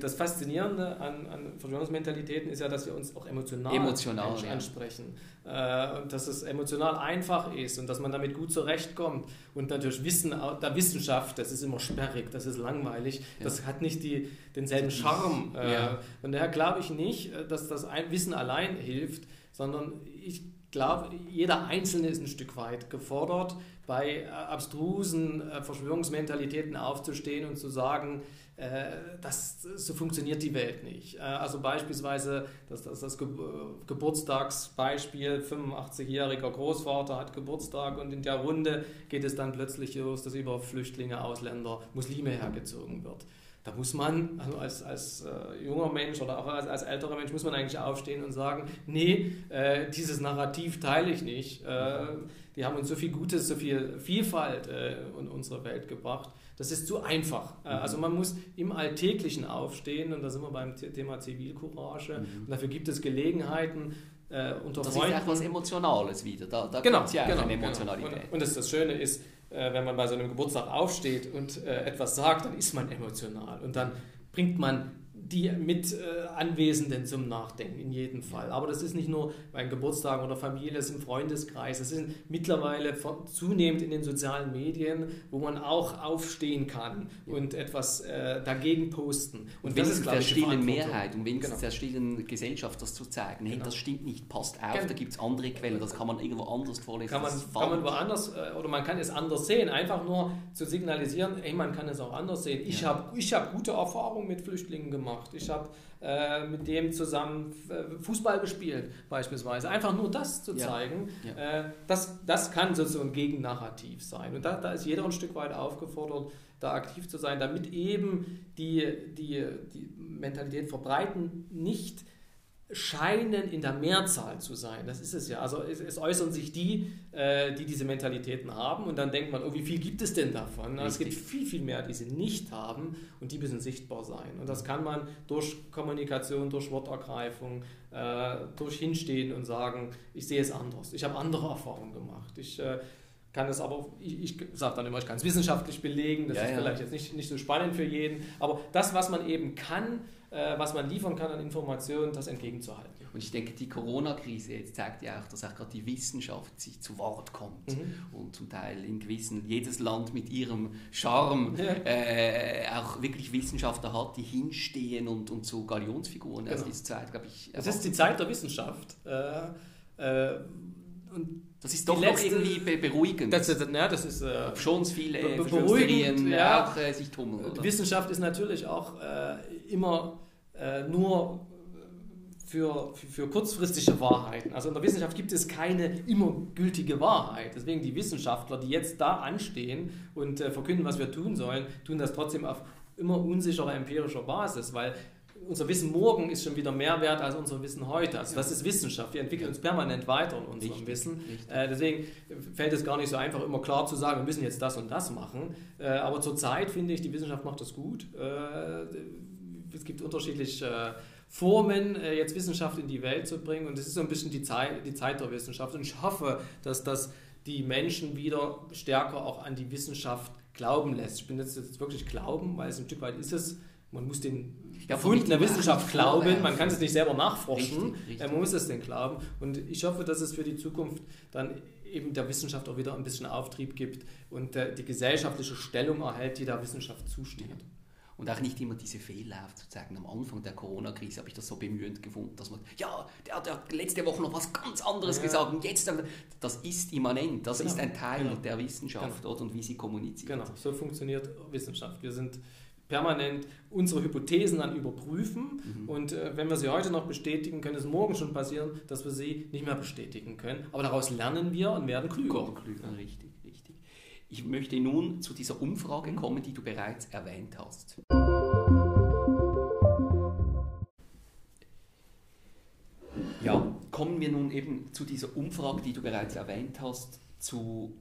Das Faszinierende an, an Verschwörungsmentalitäten ist ja, dass wir uns auch emotional, emotional ansprechen. Ja. Äh, und dass es emotional einfach ist und dass man damit gut zurechtkommt. Und natürlich Wissen der Wissenschaft, das ist immer sperrig, das ist langweilig, ja. das hat nicht die, denselben Charme. Äh, ja. Von daher glaube ich nicht, dass das Wissen allein hilft, sondern ich glaube, jeder Einzelne ist ein Stück weit gefordert, bei äh, abstrusen äh, Verschwörungsmentalitäten aufzustehen und zu sagen, äh, das, so funktioniert die Welt nicht. Also beispielsweise das, das, das Ge Geburtstagsbeispiel, 85-jähriger Großvater hat Geburtstag und in der Runde geht es dann plötzlich los, dass über Flüchtlinge, Ausländer, Muslime hergezogen wird. Da muss man, also als, als äh, junger Mensch oder auch als, als älterer Mensch, muss man eigentlich aufstehen und sagen, nee, äh, dieses Narrativ teile ich nicht. Äh, die haben uns so viel Gutes, so viel Vielfalt äh, in unsere Welt gebracht. Das ist zu einfach. Äh, also man muss im Alltäglichen aufstehen und da sind wir beim Thema Zivilcourage. Mhm. Und dafür gibt es Gelegenheiten, äh, unter das Freunden. ist etwas Emotionales wieder. Da, da genau, ja genau, eine genau. Emotionalität. Genau. Und, und das, das Schöne ist, äh, wenn man bei so einem Geburtstag aufsteht und äh, etwas sagt, dann ist man emotional. Und dann bringt man die mit äh, Anwesenden zum Nachdenken, in jedem Fall. Aber das ist nicht nur bei Geburtstagen oder Familie, es ist im Freundeskreis, es ist mittlerweile zunehmend in den sozialen Medien, wo man auch aufstehen kann und etwas äh, dagegen posten. Und, und wenigstens das ist, der stillen Mehrheit und wenigstens genau. der stillen Gesellschaft das zu zeigen, hey, genau. das stimmt nicht, passt auf, genau. da gibt es andere Quellen, das kann man irgendwo anders vorlesen. Kann man, kann man woanders, äh, oder man kann es anders sehen, einfach nur zu signalisieren, hey, man kann es auch anders sehen. Ich ja. habe ich hab gute Erfahrungen mit Flüchtlingen gemacht gemacht. Ich habe äh, mit dem zusammen äh, Fußball gespielt, beispielsweise. Einfach nur das zu zeigen, ja. Äh, das, das kann so ein Gegennarrativ sein. Und da, da ist jeder ein Stück weit aufgefordert, da aktiv zu sein, damit eben die, die, die Mentalität verbreiten nicht scheinen in der Mehrzahl zu sein. Das ist es ja. Also es, es äußern sich die, äh, die diese Mentalitäten haben und dann denkt man, oh, wie viel gibt es denn davon? Na, es gibt viel, viel mehr, die sie nicht haben und die müssen sichtbar sein. Und das kann man durch Kommunikation, durch Wortergreifung, äh, durch Hinstehen und sagen, ich sehe es anders. Ich habe andere Erfahrungen gemacht. Ich äh, kann es aber, ich, ich sage dann immer, ich kann es wissenschaftlich belegen, das ja, ist ja. vielleicht jetzt nicht, nicht so spannend für jeden, aber das, was man eben kann, was man liefern kann an Informationen, das entgegenzuhalten. Und ich denke, die Corona-Krise jetzt zeigt ja auch, dass auch gerade die Wissenschaft sich zu Wort kommt mhm. und zum Teil in gewissen, jedes Land mit ihrem Charme ja. äh, auch wirklich Wissenschaftler hat, die hinstehen und, und so Galionsfiguren. Genau. Also diese Zeit, glaube ich. Es ist die Zeit der Wissenschaft. Äh, äh, und das ist doch letzte, noch irgendwie beruhigend. Das, das, ja, das ist äh, schon viele be beruhigend, ja, auch äh, sich tummeln. Oder? Wissenschaft ist natürlich auch äh, immer äh, nur für, für, für, kurzfristige Wahrheiten. Also in der Wissenschaft gibt es keine immer gültige Wahrheit. Deswegen die Wissenschaftler, die jetzt da anstehen und äh, verkünden, was wir tun sollen, tun das trotzdem auf immer unsicherer empirischer Basis, weil unser Wissen morgen ist schon wieder mehr wert als unser Wissen heute. Also das ist Wissenschaft. Wir entwickeln uns permanent weiter in unserem richtig, Wissen. Richtig. Äh, deswegen fällt es gar nicht so einfach, immer klar zu sagen, wir müssen jetzt das und das machen. Äh, aber zurzeit finde ich, die Wissenschaft macht das gut. Äh, es gibt unterschiedliche äh, Formen, äh, jetzt Wissenschaft in die Welt zu bringen. Und das ist so ein bisschen die Zeit, die Zeit der Wissenschaft. Und ich hoffe, dass das die Menschen wieder stärker auch an die Wissenschaft glauben lässt. Ich bin jetzt, jetzt wirklich glauben, weil es ein Stück weit ist es man muss den ja, Fund der Wissenschaft glauben, man kann es nicht selber nachforschen, richtig, richtig. man muss es denn glauben. Und ich hoffe, dass es für die Zukunft dann eben der Wissenschaft auch wieder ein bisschen Auftrieb gibt und die gesellschaftliche Stellung erhält, die der Wissenschaft zusteht. Und auch nicht immer diese Fehler aufzuzeigen. Am Anfang der Corona-Krise habe ich das so bemühend gefunden, dass man, ja, der hat letzte Woche noch was ganz anderes ja. gesagt und jetzt, das ist immanent, das genau. ist ein Teil genau. der Wissenschaft genau. und wie sie kommuniziert. Genau, so funktioniert Wissenschaft. Wir sind permanent unsere Hypothesen dann überprüfen. Mhm. Und äh, wenn wir sie heute noch bestätigen, könnte es morgen schon passieren, dass wir sie nicht mehr bestätigen können. Aber daraus lernen wir und werden klüger. klüger. Richtig. Ich möchte nun zu dieser Umfrage kommen, die du bereits erwähnt hast. Ja, kommen wir nun eben zu dieser Umfrage, die du bereits erwähnt hast, zu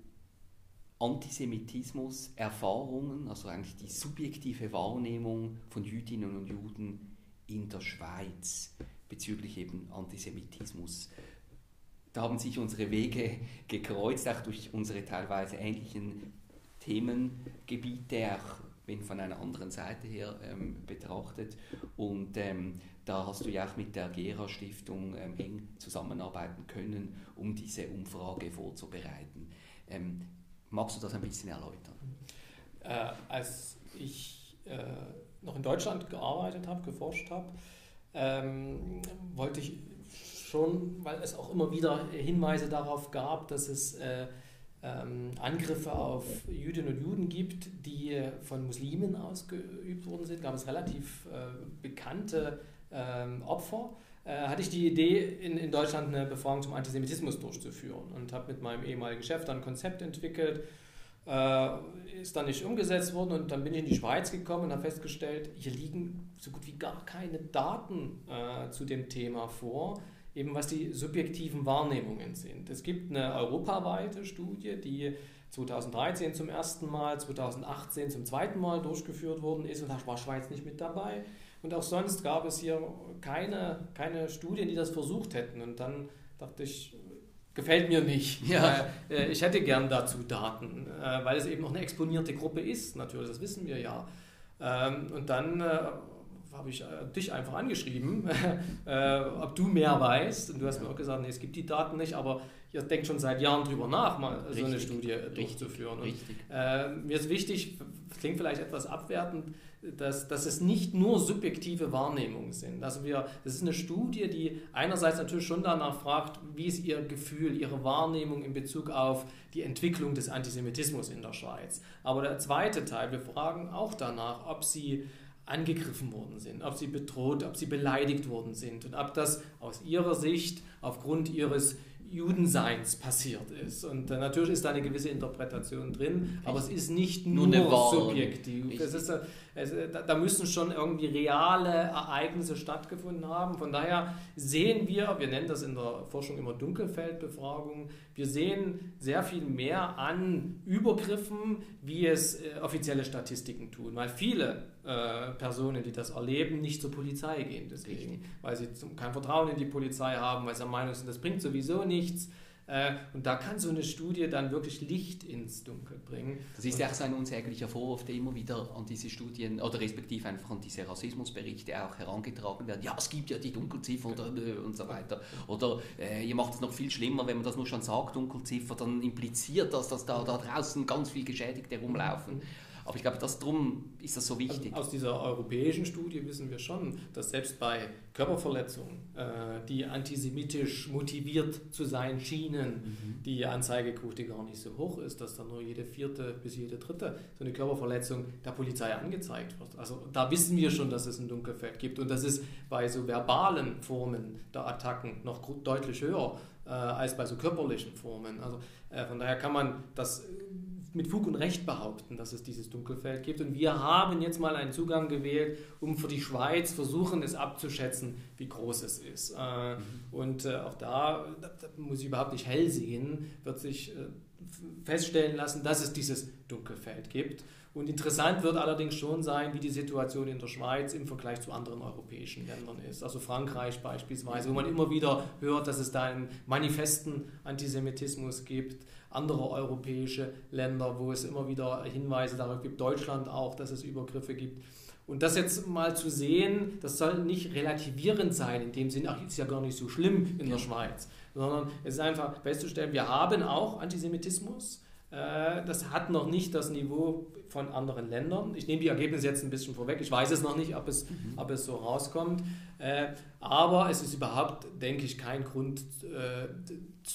Antisemitismus, Erfahrungen, also eigentlich die subjektive Wahrnehmung von Jüdinnen und Juden in der Schweiz bezüglich eben Antisemitismus. Da haben sich unsere Wege gekreuzt, auch durch unsere teilweise ähnlichen Themengebiete, auch wenn von einer anderen Seite her ähm, betrachtet. Und ähm, da hast du ja auch mit der Gera Stiftung ähm, eng zusammenarbeiten können, um diese Umfrage vorzubereiten. Ähm, Magst du das ein bisschen erläutern? Äh, als ich äh, noch in Deutschland gearbeitet habe, geforscht habe, ähm, wollte ich schon, weil es auch immer wieder Hinweise darauf gab, dass es äh, ähm, Angriffe auf Jüdinnen und Juden gibt, die von Muslimen ausgeübt worden sind, gab es relativ äh, bekannte ähm, Opfer. Äh, hatte ich die Idee, in, in Deutschland eine Befragung zum Antisemitismus durchzuführen und habe mit meinem ehemaligen Chef dann ein Konzept entwickelt, Äh, ist dann nicht umgesetzt worden und dann bin ich in die Schweiz gekommen und habe festgestellt, hier liegen so gut wie gar keine Daten äh, zu dem Thema vor, eben was die subjektiven Wahrnehmungen sind. Es gibt eine europaweite Studie, die 2013 zum ersten Mal, 2018 zum zweiten Mal durchgeführt worden ist und da war Schweiz nicht mit dabei. Und auch sonst gab es hier keine, keine Studien, die das versucht hätten. Und dann dachte ich, gefällt mir nicht. <laughs> Ja. Äh, ich hätte gern dazu Daten, äh, weil es eben noch eine exponierte Gruppe ist, natürlich, das wissen wir ja. Ähm, und dann äh, habe ich dich einfach angeschrieben, <laughs> ob du mehr weißt. Und du hast mir auch gesagt, nee, es gibt die Daten nicht, aber ihr denkt schon seit Jahren drüber nach, mal richtig, so eine Studie durchzuführen. Richtig. Und, äh, mir ist wichtig, klingt vielleicht etwas abwertend, dass, dass es nicht nur subjektive Wahrnehmungen sind. Also wir, das ist eine Studie, die einerseits natürlich schon danach fragt, wie ist Ihr Gefühl, Ihre Wahrnehmung in Bezug auf die Entwicklung des Antisemitismus in der Schweiz. Aber der zweite Teil, wir fragen auch danach, ob Sie angegriffen worden sind, ob sie bedroht, ob sie beleidigt worden sind und ob das aus ihrer Sicht aufgrund ihres Judenseins passiert ist. Und äh, natürlich ist da eine gewisse Interpretation drin, aber es ist nicht nur, nur subjektiv. Es ist, äh, es, äh, da, da, müssen schon irgendwie reale Ereignisse stattgefunden haben. Von daher sehen wir, wir nennen das in der Forschung immer Dunkelfeldbefragung, wir sehen sehr viel mehr an Übergriffen, wie es äh, offizielle Statistiken tun, weil viele äh, Personen, die das erleben, nicht zur Polizei gehen. Deswegen, weil sie zum, kein Vertrauen in die Polizei haben, weil sie der Meinung sind, das bringt sowieso nichts. Äh, und da kann so eine Studie dann wirklich Licht ins Dunkel bringen. Das ist ja auch so ein unsäglicher Vorwurf, der immer wieder an diese Studien oder respektive einfach an diese Rassismusberichte auch herangetragen werden. Ja, es gibt ja die Dunkelziffer oder, und so weiter. Oder äh, ihr macht es noch viel schlimmer, wenn man das nur schon sagt, Dunkelziffer, dann impliziert das, dass da, da draußen ganz viel Geschädigte rumlaufen. Aber ich glaube, das drum ist das so wichtig. Also aus dieser europäischen Studie wissen wir schon, dass selbst bei Körperverletzungen, äh, die antisemitisch motiviert zu sein schienen, mhm. die Anzeigequote gar nicht so hoch ist, dass dann nur jede vierte bis jede dritte so eine Körperverletzung der Polizei angezeigt wird. Also da wissen wir schon, dass es ein Dunkelfeld gibt und das ist bei so verbalen Formen der Attacken noch deutlich höher äh, als bei so körperlichen Formen. Also äh, von daher kann man das mit Fug und Recht behaupten, dass es dieses Dunkelfeld gibt. Und wir haben jetzt mal einen Zugang gewählt, um für die Schweiz versuchen, es abzuschätzen, wie groß es ist. Äh, mhm. Und äh, auch da, da, muss ich überhaupt nicht hell sehen, wird sich äh, feststellen lassen, dass es dieses Dunkelfeld gibt. Und interessant wird allerdings schon sein, wie die Situation in der Schweiz im Vergleich zu anderen europäischen Ländern ist. Also Frankreich beispielsweise, wo man immer wieder hört, dass es da einen manifesten Antisemitismus gibt andere europäische Länder, wo es immer wieder Hinweise darauf gibt, Deutschland auch, dass es Übergriffe gibt. Und das jetzt mal zu sehen, das soll nicht relativierend sein, in dem Sinne, ach, ist ja gar nicht so schlimm in der Schweiz, sondern es ist einfach festzustellen, wir haben auch Antisemitismus. Äh, das hat noch nicht das Niveau von anderen Ländern. Ich nehme die Ergebnisse jetzt ein bisschen vorweg. Ich weiß es noch nicht, ob es, mhm. ob es so rauskommt. Äh, aber es ist überhaupt, denke ich, kein Grund äh,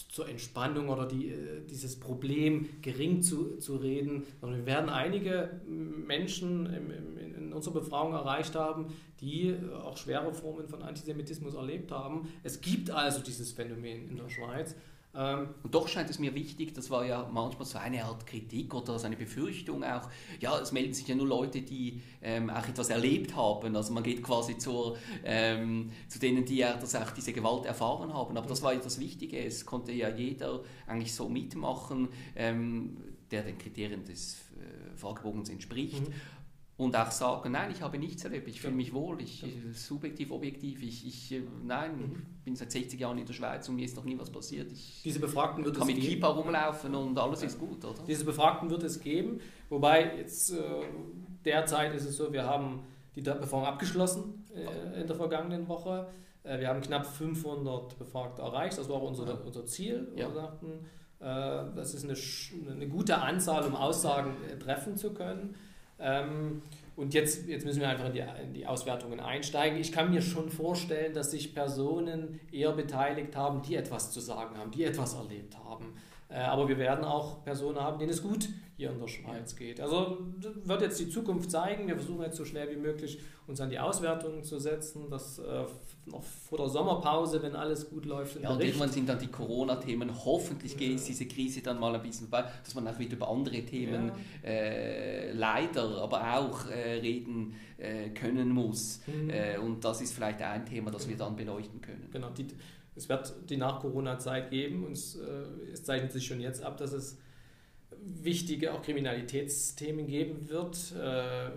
zur Entspannung oder die, dieses Problem gering zu, zu reden. Sondern wir werden einige Menschen in unserer Befragung erreicht haben, die auch schwere Formen von Antisemitismus erlebt haben. Es gibt also dieses Phänomen in der Schweiz. Ähm, und doch scheint es mir wichtig, das war ja manchmal so eine Art Kritik oder so eine Befürchtung auch, ja, es melden sich ja nur Leute, die ähm, auch etwas erlebt haben, also man geht quasi zur, ähm, zu denen, die ja das auch diese Gewalt erfahren haben, aber das war ja das Wichtige, es konnte ja jeder eigentlich so mitmachen, ähm, der den Kriterien des äh, Fragebogens entspricht. Mhm und auch sagen, nein, ich habe nichts erlebt, ich fühle mich wohl, ich ja. subjektiv, objektiv, ich, ich äh, nein, mhm. bin seit 60 Jahren in der Schweiz und mir ist noch nie was passiert. Ich Diese Befragten wird kann mit Kippa rumlaufen und alles ja. ist gut, oder? Diese Befragten wird es geben, wobei jetzt äh, derzeit ist es so, wir haben die Befragung abgeschlossen äh, in der vergangenen Woche. Äh, wir haben knapp 500 Befragte erreicht, das war unser, ja. unser Ziel. Wir dachten, äh, das ist eine, eine gute Anzahl, um Aussagen äh, treffen zu können. Ähm, und jetzt, jetzt müssen wir einfach in die, in die, Auswertungen einsteigen. Ich kann mir schon vorstellen, dass sich Personen eher beteiligt haben, die etwas zu sagen haben, die etwas erlebt haben. Äh, aber wir werden auch Personen haben, denen es gut hier in der Schweiz geht. Also wird jetzt die Zukunft zeigen. Wir versuchen jetzt so schnell wie möglich uns an die Auswertungen zu setzen, dass äh, noch vor der Sommerpause, wenn alles gut läuft. Ja, und irgendwann sind dann die Corona-Themen, hoffentlich geht es diese Krise dann mal ein bisschen bei, dass man auch wieder über andere Themen ja. äh, leider, aber auch äh, reden äh, können muss. Mhm. Äh, und das ist vielleicht ein Thema, das wir dann beleuchten können. Genau, die, es wird die Nach-Corona-Zeit geben und es, äh, es zeichnet sich schon jetzt ab, dass es wichtige auch Kriminalitätsthemen geben wird. Äh,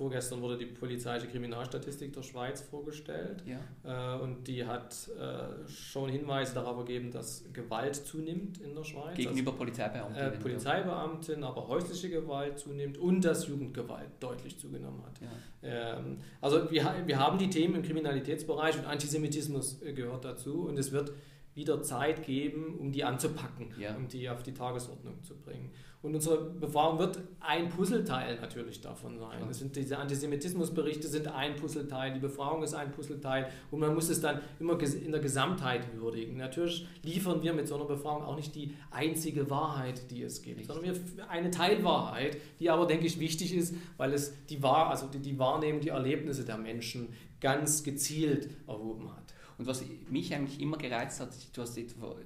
vorgestern wurde die polizeiliche Kriminalstatistik der Schweiz vorgestellt ja. äh, und die hat äh, schon Hinweise darauf gegeben, dass Gewalt zunimmt in der Schweiz. Gegenüber also, Polizeibeamten. Äh, Polizeibeamten, aber häusliche Gewalt zunimmt und dass Jugendgewalt deutlich zugenommen hat. Ja. Ähm, also wir, wir haben die Themen im Kriminalitätsbereich und Antisemitismus äh, gehört dazu und es wird wieder Zeit geben, um die anzupacken, ja. um die auf die Tagesordnung zu bringen. Und unsere Befragung wird ein Puzzleteil natürlich davon sein. Ja. sind diese Antisemitismusberichte sind ein Puzzleteil, die Befragung ist ein Puzzleteil und man muss es dann immer in der Gesamtheit würdigen. Natürlich liefern wir mit so einer Befragung auch nicht die einzige Wahrheit, die es gibt, Richtig. sondern wir eine Teilwahrheit, die aber, denke ich, wichtig ist, weil es die, Wahr, also die, die Wahrnehmung, die Erlebnisse der Menschen ganz gezielt erhoben hat. Und was mich eigentlich immer gereizt hat, du hast etwa,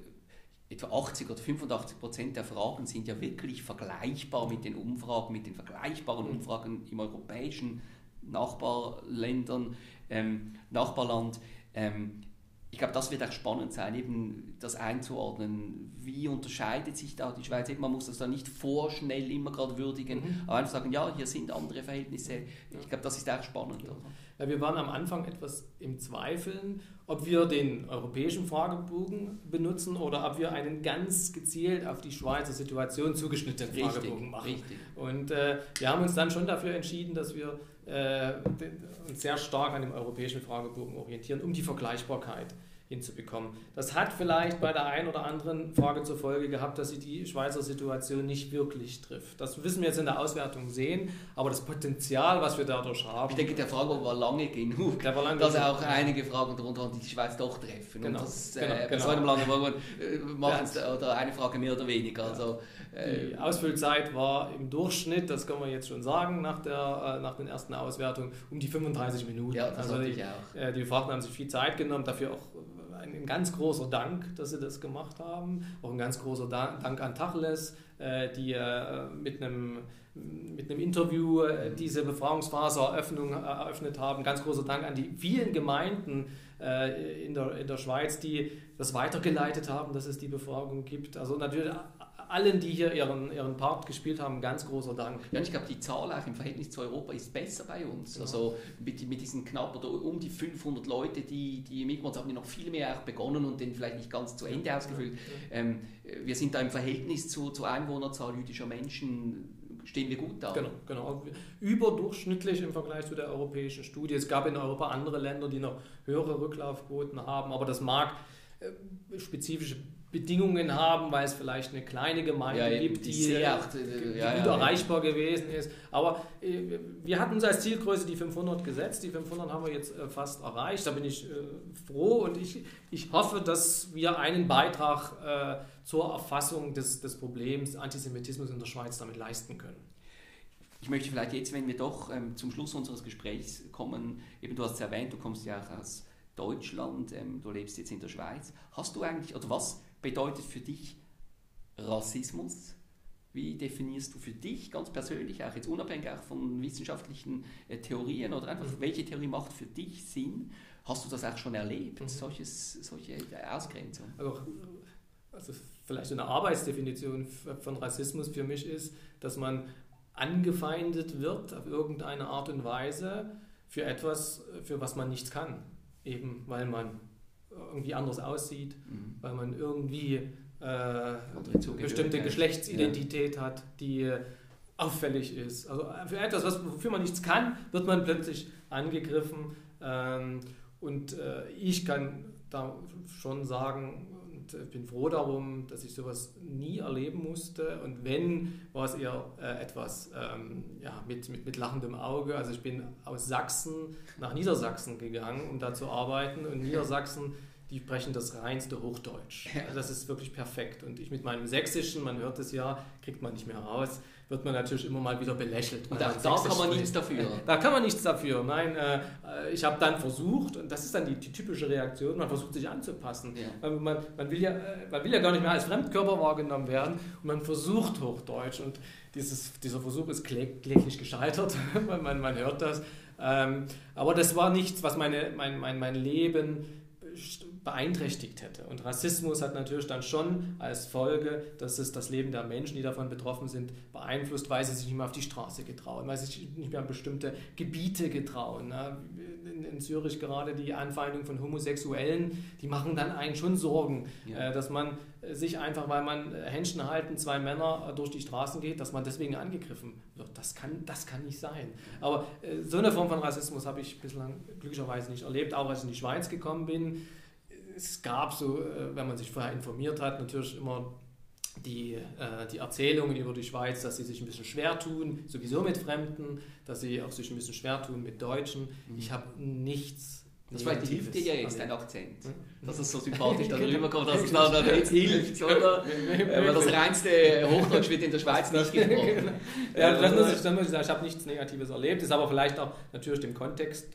etwa 80 oder 85 Prozent der Fragen sind ja wirklich vergleichbar mit den Umfragen, mit den vergleichbaren Umfragen im europäischen Nachbarländern, ähm, Nachbarland. Ähm, ich glaube, das wird auch spannend sein, eben das einzuordnen. Wie unterscheidet sich da die Schweiz? man muss das da nicht vorschnell immer gerade würdigen, mhm. aber einfach sagen, ja, hier sind andere Verhältnisse. Ich glaube, das ist auch spannend. Ja. Ja, wir waren am Anfang etwas im Zweifeln, ob wir den europäischen Fragebogen benutzen oder ob wir einen ganz gezielt auf die Schweizer Situation zugeschnittenen richtig, Fragebogen machen. Richtig. Und äh, wir haben uns dann schon dafür entschieden, dass wir uns sehr stark an dem europäischen Fragebogen orientieren, um die Vergleichbarkeit hinzubekommen. Das hat vielleicht bei der einen oder anderen Frage zur Folge gehabt, dass sie die Schweizer Situation nicht wirklich trifft. Das müssen wir jetzt in der Auswertung sehen, aber das Potenzial, was wir dadurch haben. Ich denke, der Frage war lange genug, der war lange dass genug. auch einige Fragen darunter die die Schweiz doch treffen. Genau. Und das, genau, äh, genau. so einem langen Frage äh, machen ja. oder eine Frage mehr oder weniger. Also, äh, die Ausfüllzeit war im Durchschnitt, das kann man jetzt schon sagen, nach, der, äh, nach den ersten Auswertungen, um die 35 Minuten. Ja, also die, auch. Äh, die Befragten haben sich viel Zeit genommen, dafür auch ein ganz großer Dank, dass Sie das gemacht haben. Auch ein ganz großer Dank an Tacheles, äh, die äh, mit einem mit einem Interview äh, diese Befragungsphase eröffnet haben. Ganz großer Dank an die vielen Gemeinden in der, in der Schweiz, die das weitergeleitet haben, dass es die Befragung gibt. Also natürlich allen, die hier ihren, ihren Part gespielt haben, ganz großer Dank. Ja, ich glaube, die Zahl auch im Verhältnis zu Europa ist besser bei uns. Genau. Also mit, mit diesen knapp oder um die 500 Leute, die, die mitmachen, haben die noch viel mehr auch begonnen und den vielleicht nicht ganz zu Ende ausgefüllt. Ja. Ähm, wir sind da im Verhältnis zu, zur Einwohnerzahl jüdischer Menschen stehen wir gut da. Genau, genau. Überdurchschnittlich im Vergleich zu der europäischen Studie. Es gab in Europa andere Länder, die noch höhere Rücklaufquoten haben, aber das mag äh, spezifische Bedingungen haben, weil es vielleicht eine kleine Gemeinde ja, gibt, die, die, sehr, die ja, gut erreichbar gewesen ist. Aber äh, wir hatten uns als Zielgröße die 500 gesetzt. Die 500 haben wir jetzt äh, fast erreicht. Da bin ich äh, froh und ich, ich hoffe, dass wir einen Beitrag äh, zur Erfassung des, des Problems Antisemitismus in der Schweiz damit leisten können. Ich möchte vielleicht jetzt, wenn wir doch ähm, zum Schluss unseres Gesprächs kommen, eben du hast es erwähnt, du kommst ja auch aus Deutschland, ähm, du lebst jetzt in der Schweiz. Hast du eigentlich, oder was bedeutet für dich Rassismus? Wie definierst du für dich ganz persönlich, auch jetzt unabhängig auch von wissenschaftlichen äh, Theorien oder einfach, mhm. welche Theorie macht für dich Sinn? Hast du das auch schon erlebt, mhm. solches, solche Ausgrenzung? Also, also vielleicht eine Arbeitsdefinition von Rassismus für mich ist, dass man angefeindet wird auf irgendeine Art und Weise für etwas, für was man nichts kann. Eben weil man irgendwie anders aussieht, mhm. weil man irgendwie äh, bestimmte Geschlechtsidentität ja. hat, die auffällig ist. Also für etwas, was, wofür man nichts kann, wird man plötzlich angegriffen. Ähm, und äh, ich kann da schon sagen, und bin froh darum, dass ich sowas nie erleben musste. Und wenn, war es eher äh, etwas ähm, ja, mit, mit, mit lachendem Auge. Also ich bin aus Sachsen nach Niedersachsen gegangen, um da zu arbeiten. Und Niedersachsen die sprechen das reinste Hochdeutsch. Das ist wirklich perfekt. Und ich mit meinem Sächsischen, man hört es ja, kriegt man nicht mehr raus, wird man natürlich immer mal wieder belächelt. Und auch da kann man nichts dafür. <laughs> Da kann man nichts dafür. Nein, äh, ich habe dann versucht, und das ist dann die, die, typische Reaktion, man versucht sich anzupassen. Ja. Man, man, will ja, äh, man will ja gar nicht mehr als Fremdkörper wahrgenommen werden und man versucht Hochdeutsch. Und dieses, dieser Versuch ist kläglich gescheitert. <laughs> man, man, hört das. Ähm, aber das war nichts, was meine, mein, mein, mein Leben beeinträchtigt hätte. Und Rassismus hat natürlich dann schon als Folge, dass es das Leben der Menschen, die davon betroffen sind, beeinflusst, weil sie sich nicht mehr auf die Straße getrauen, weil sie sich nicht mehr an bestimmte Gebiete getrauen. In, in Zürich gerade die Anfeindung von Homosexuellen, die machen dann einen schon Sorgen, ja. Äh, dass man sich einfach, weil man Händchen halten, zwei Männer durch die Straßen geht, dass man deswegen angegriffen wird. Das kann, das kann nicht sein. Aber äh, so eine Form von Rassismus habe ich bislang glücklicherweise nicht erlebt, auch als ich in die Schweiz gekommen bin es gab so, äh, wenn man sich vorher informiert hat, natürlich immer die, äh, die Erzählungen über die Schweiz, dass sie sich ein bisschen schwer tun, sowieso mit Fremden, dass sie auch sich ein bisschen schwer tun mit Deutschen. Mhm. Ich habe nichts. Das vielleicht hilft dir ja jetzt dein Akzent, hm? dass es so sympathisch <laughs> darüber kommt, dass es dann jetzt <laughs> hilft, oder? <laughs> Weil das reinste Hochdeutsch wird in der Schweiz nicht gesprochen. ja, das muss ich, das muss ich sagen, ich habe nichts Negatives erlebt, ist aber vielleicht auch natürlich dem Kontext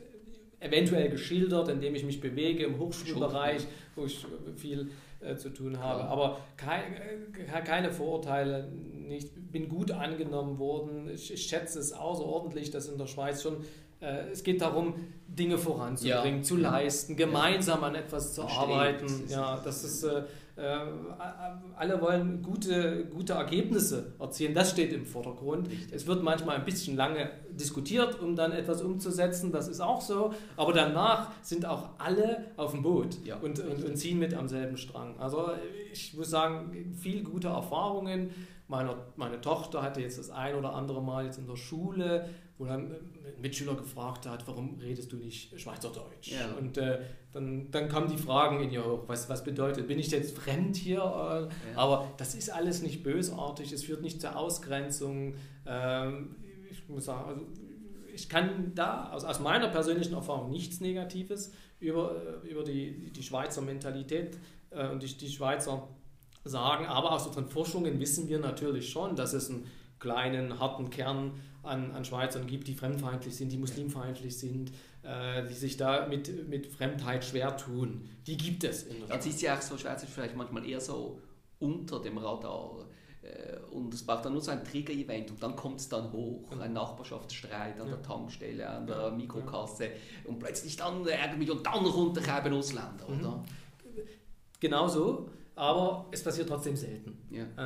eventuell geschildert, indem ich mich bewege im Hochschulbereich, wo ich viel äh, zu tun habe. Aber kein, äh, keine Vorurteile, ich bin gut angenommen worden. Ich, ich, schätze es außerordentlich, dass in der Schweiz schon äh, es geht darum, Dinge voranzubringen, ja. zu leisten, gemeinsam an etwas zu Bestrebt. arbeiten. Ja, das ist äh, äh, alle wollen gute, gute Ergebnisse erzielen, das steht im Vordergrund. Richtig. Es wird manchmal ein bisschen lange diskutiert, um dann etwas umzusetzen, das ist auch so, aber danach sind auch alle auf dem Boot ja, und, und, und, ziehen mit am selben Strang. Also ich muss sagen, viel gute Erfahrungen. Meine, meine Tochter hatte jetzt das ein oder andere Mal jetzt in der Schule wo dann Mitschüler gefragt hat, warum redest du nicht Schweizerdeutsch? Ja. Und äh, dann, dann kamen die Fragen in ihr hoch, was, was bedeutet, bin ich jetzt fremd hier? Ja. Aber das ist alles nicht bösartig, es führt nicht zur Ausgrenzung. Ähm, ich muss sagen, also ich kann da aus, aus meiner persönlichen Erfahrung nichts Negatives über, über die, die Schweizer Mentalität äh, und die, die Schweizer sagen, aber aus unseren Forschungen wissen wir natürlich schon, dass es einen kleinen, harten Kern an, an Schweizern gibt, die fremdfeindlich sind, die muslimfeindlich sind, äh, die sich da mit, mit Fremdheit schwer tun. Die gibt es in der. Jetzt ist ja auch so, Schweiz ist vielleicht manchmal eher so unter dem Radar. Äh, und es braucht dann nur so ein Trigger-Event und dann kommt es dann hoch. Ein Nachbarschaftsstreit an der Tankstelle, an der Mikrokasse und plötzlich dann ärgert mich und dann runterkommen Ausländer, mhm. oder? Genau so aber es passiert trotzdem selten. Ja. Äh,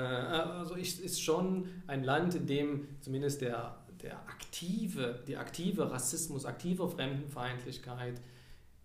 also es ist schon ein Land, in dem zumindest der der aktive, die aktive Rassismus, aktive Fremdenfeindlichkeit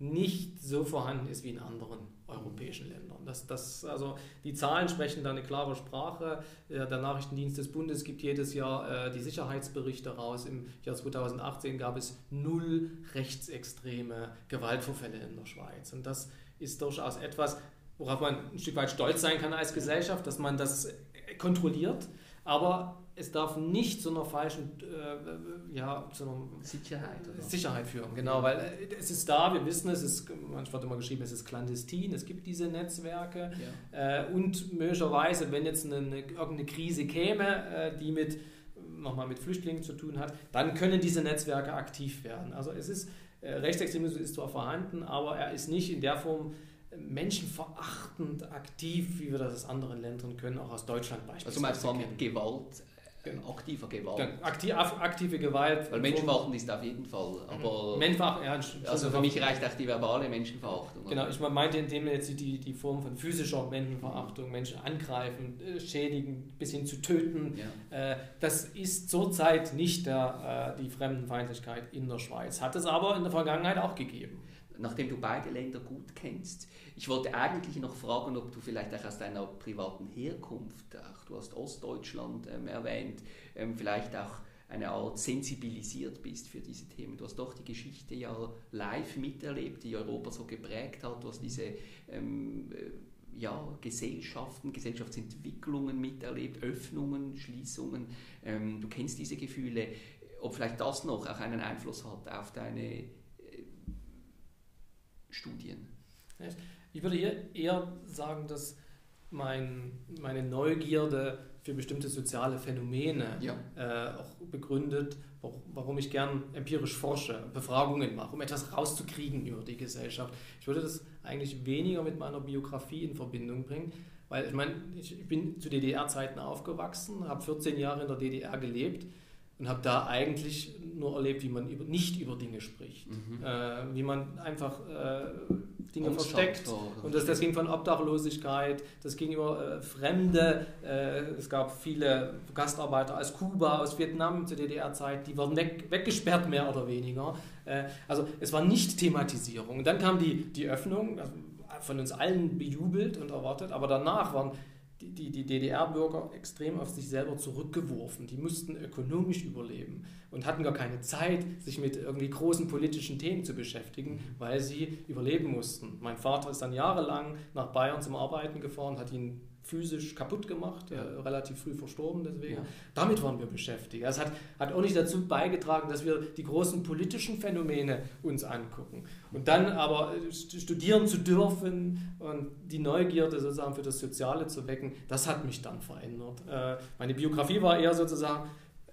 nicht so vorhanden ist wie in anderen europäischen Ländern. Das, das, also die Zahlen sprechen da eine klare Sprache. Der Nachrichtendienst des Bundes gibt jedes Jahr äh, die Sicherheitsberichte raus. Im Jahr 2018 gab es null rechtsextreme Gewaltvorfälle in der Schweiz. Und das ist durchaus etwas, worauf man ein Stück weit stolz sein kann als Gesellschaft, dass man das kontrolliert. Aber es darf nicht zu einer falschen äh, ja, zu einer Sicherheit, oder? Sicherheit führen. Genau, weil äh, es ist da, wir wissen es, ist, manchmal wird immer geschrieben, es ist klandestin, es gibt diese Netzwerke ja. äh, und möglicherweise, wenn jetzt eine, eine, irgendeine Krise käme, äh, die mit nochmal mit Flüchtlingen zu tun hat, dann können diese Netzwerke aktiv werden. Also es ist, äh, Rechtsextremismus ist zwar vorhanden, aber er ist nicht in der Form menschenverachtend aktiv, wie wir das aus anderen Ländern können, auch aus Deutschland beispielsweise. Also meinst du mit Gewalt Genau. aktiver Gewalt. Aktiv, aktive Gewalt. Weil Menschenverachtung ist auf jeden Fall. Aber Menschenverachtung, ja, also für mich reicht auch die verbale Menschenverachtung. Genau, ich meinte in dem jetzt die, die Form von physischer Menschenverachtung, Menschen angreifen, äh, schädigen, bis hin zu töten. Ja. Äh, das ist zurzeit nicht der, äh, die Fremdenfeindlichkeit in der Schweiz. Hat es aber in der Vergangenheit auch gegeben nachdem du beide Länder gut kennst. Ich wollte eigentlich noch fragen, ob du vielleicht auch aus deiner privaten Herkunft, auch du hast Ostdeutschland ähm, erwähnt, ähm, vielleicht auch eine Art sensibilisiert bist für diese Themen. Du hast doch die Geschichte ja live miterlebt, die Europa so geprägt hat. Du hast diese ähm, äh, ja, Gesellschaften, Gesellschaftsentwicklungen miterlebt, Öffnungen, Schließungen. Ähm, du kennst diese Gefühle. Ob vielleicht das noch auch einen Einfluss hat auf deine Studien. Ich würde hier eher sagen, dass mein, meine Neugierde für bestimmte soziale Phänomene Ja. äh, auch begründet, warum ich gern empirisch forsche, Befragungen mache, um etwas rauszukriegen über die Gesellschaft. Ich würde das eigentlich weniger mit meiner Biografie in Verbindung bringen, weil ich meine, ich bin zu DDR-Zeiten aufgewachsen, habe 14 Jahre in der DDR gelebt und habe da eigentlich nur erlebt, wie man über, nicht über Dinge spricht, Mhm. äh, wie man einfach äh, Dinge Angst versteckt. Und das, das ging von Obdachlosigkeit, das ging über äh, Fremde. Äh, es gab viele Gastarbeiter aus Kuba, aus Vietnam zur DDR-Zeit, die wurden weg, weggesperrt, mehr oder weniger. Äh, also es war nicht Thematisierung. Und dann kam die, die Öffnung, also von uns allen bejubelt und erwartet, aber danach waren die, die, DDR-Bürger extrem auf sich selber zurückgeworfen. Die mussten ökonomisch überleben und hatten gar keine Zeit, sich mit irgendwie großen politischen Themen zu beschäftigen, weil sie überleben mussten. Mein Vater ist dann jahrelang nach Bayern zum Arbeiten gefahren, hat ihn physisch kaputt gemacht, äh, relativ früh verstorben deswegen. Ja. Damit waren wir beschäftigt. Das hat, hat auch nicht dazu beigetragen, dass wir die großen politischen Phänomene uns angucken. Und dann aber äh, st- studieren zu dürfen und die Neugierde sozusagen für das Soziale zu wecken, das hat mich dann verändert. Äh, Meine Biografie war eher sozusagen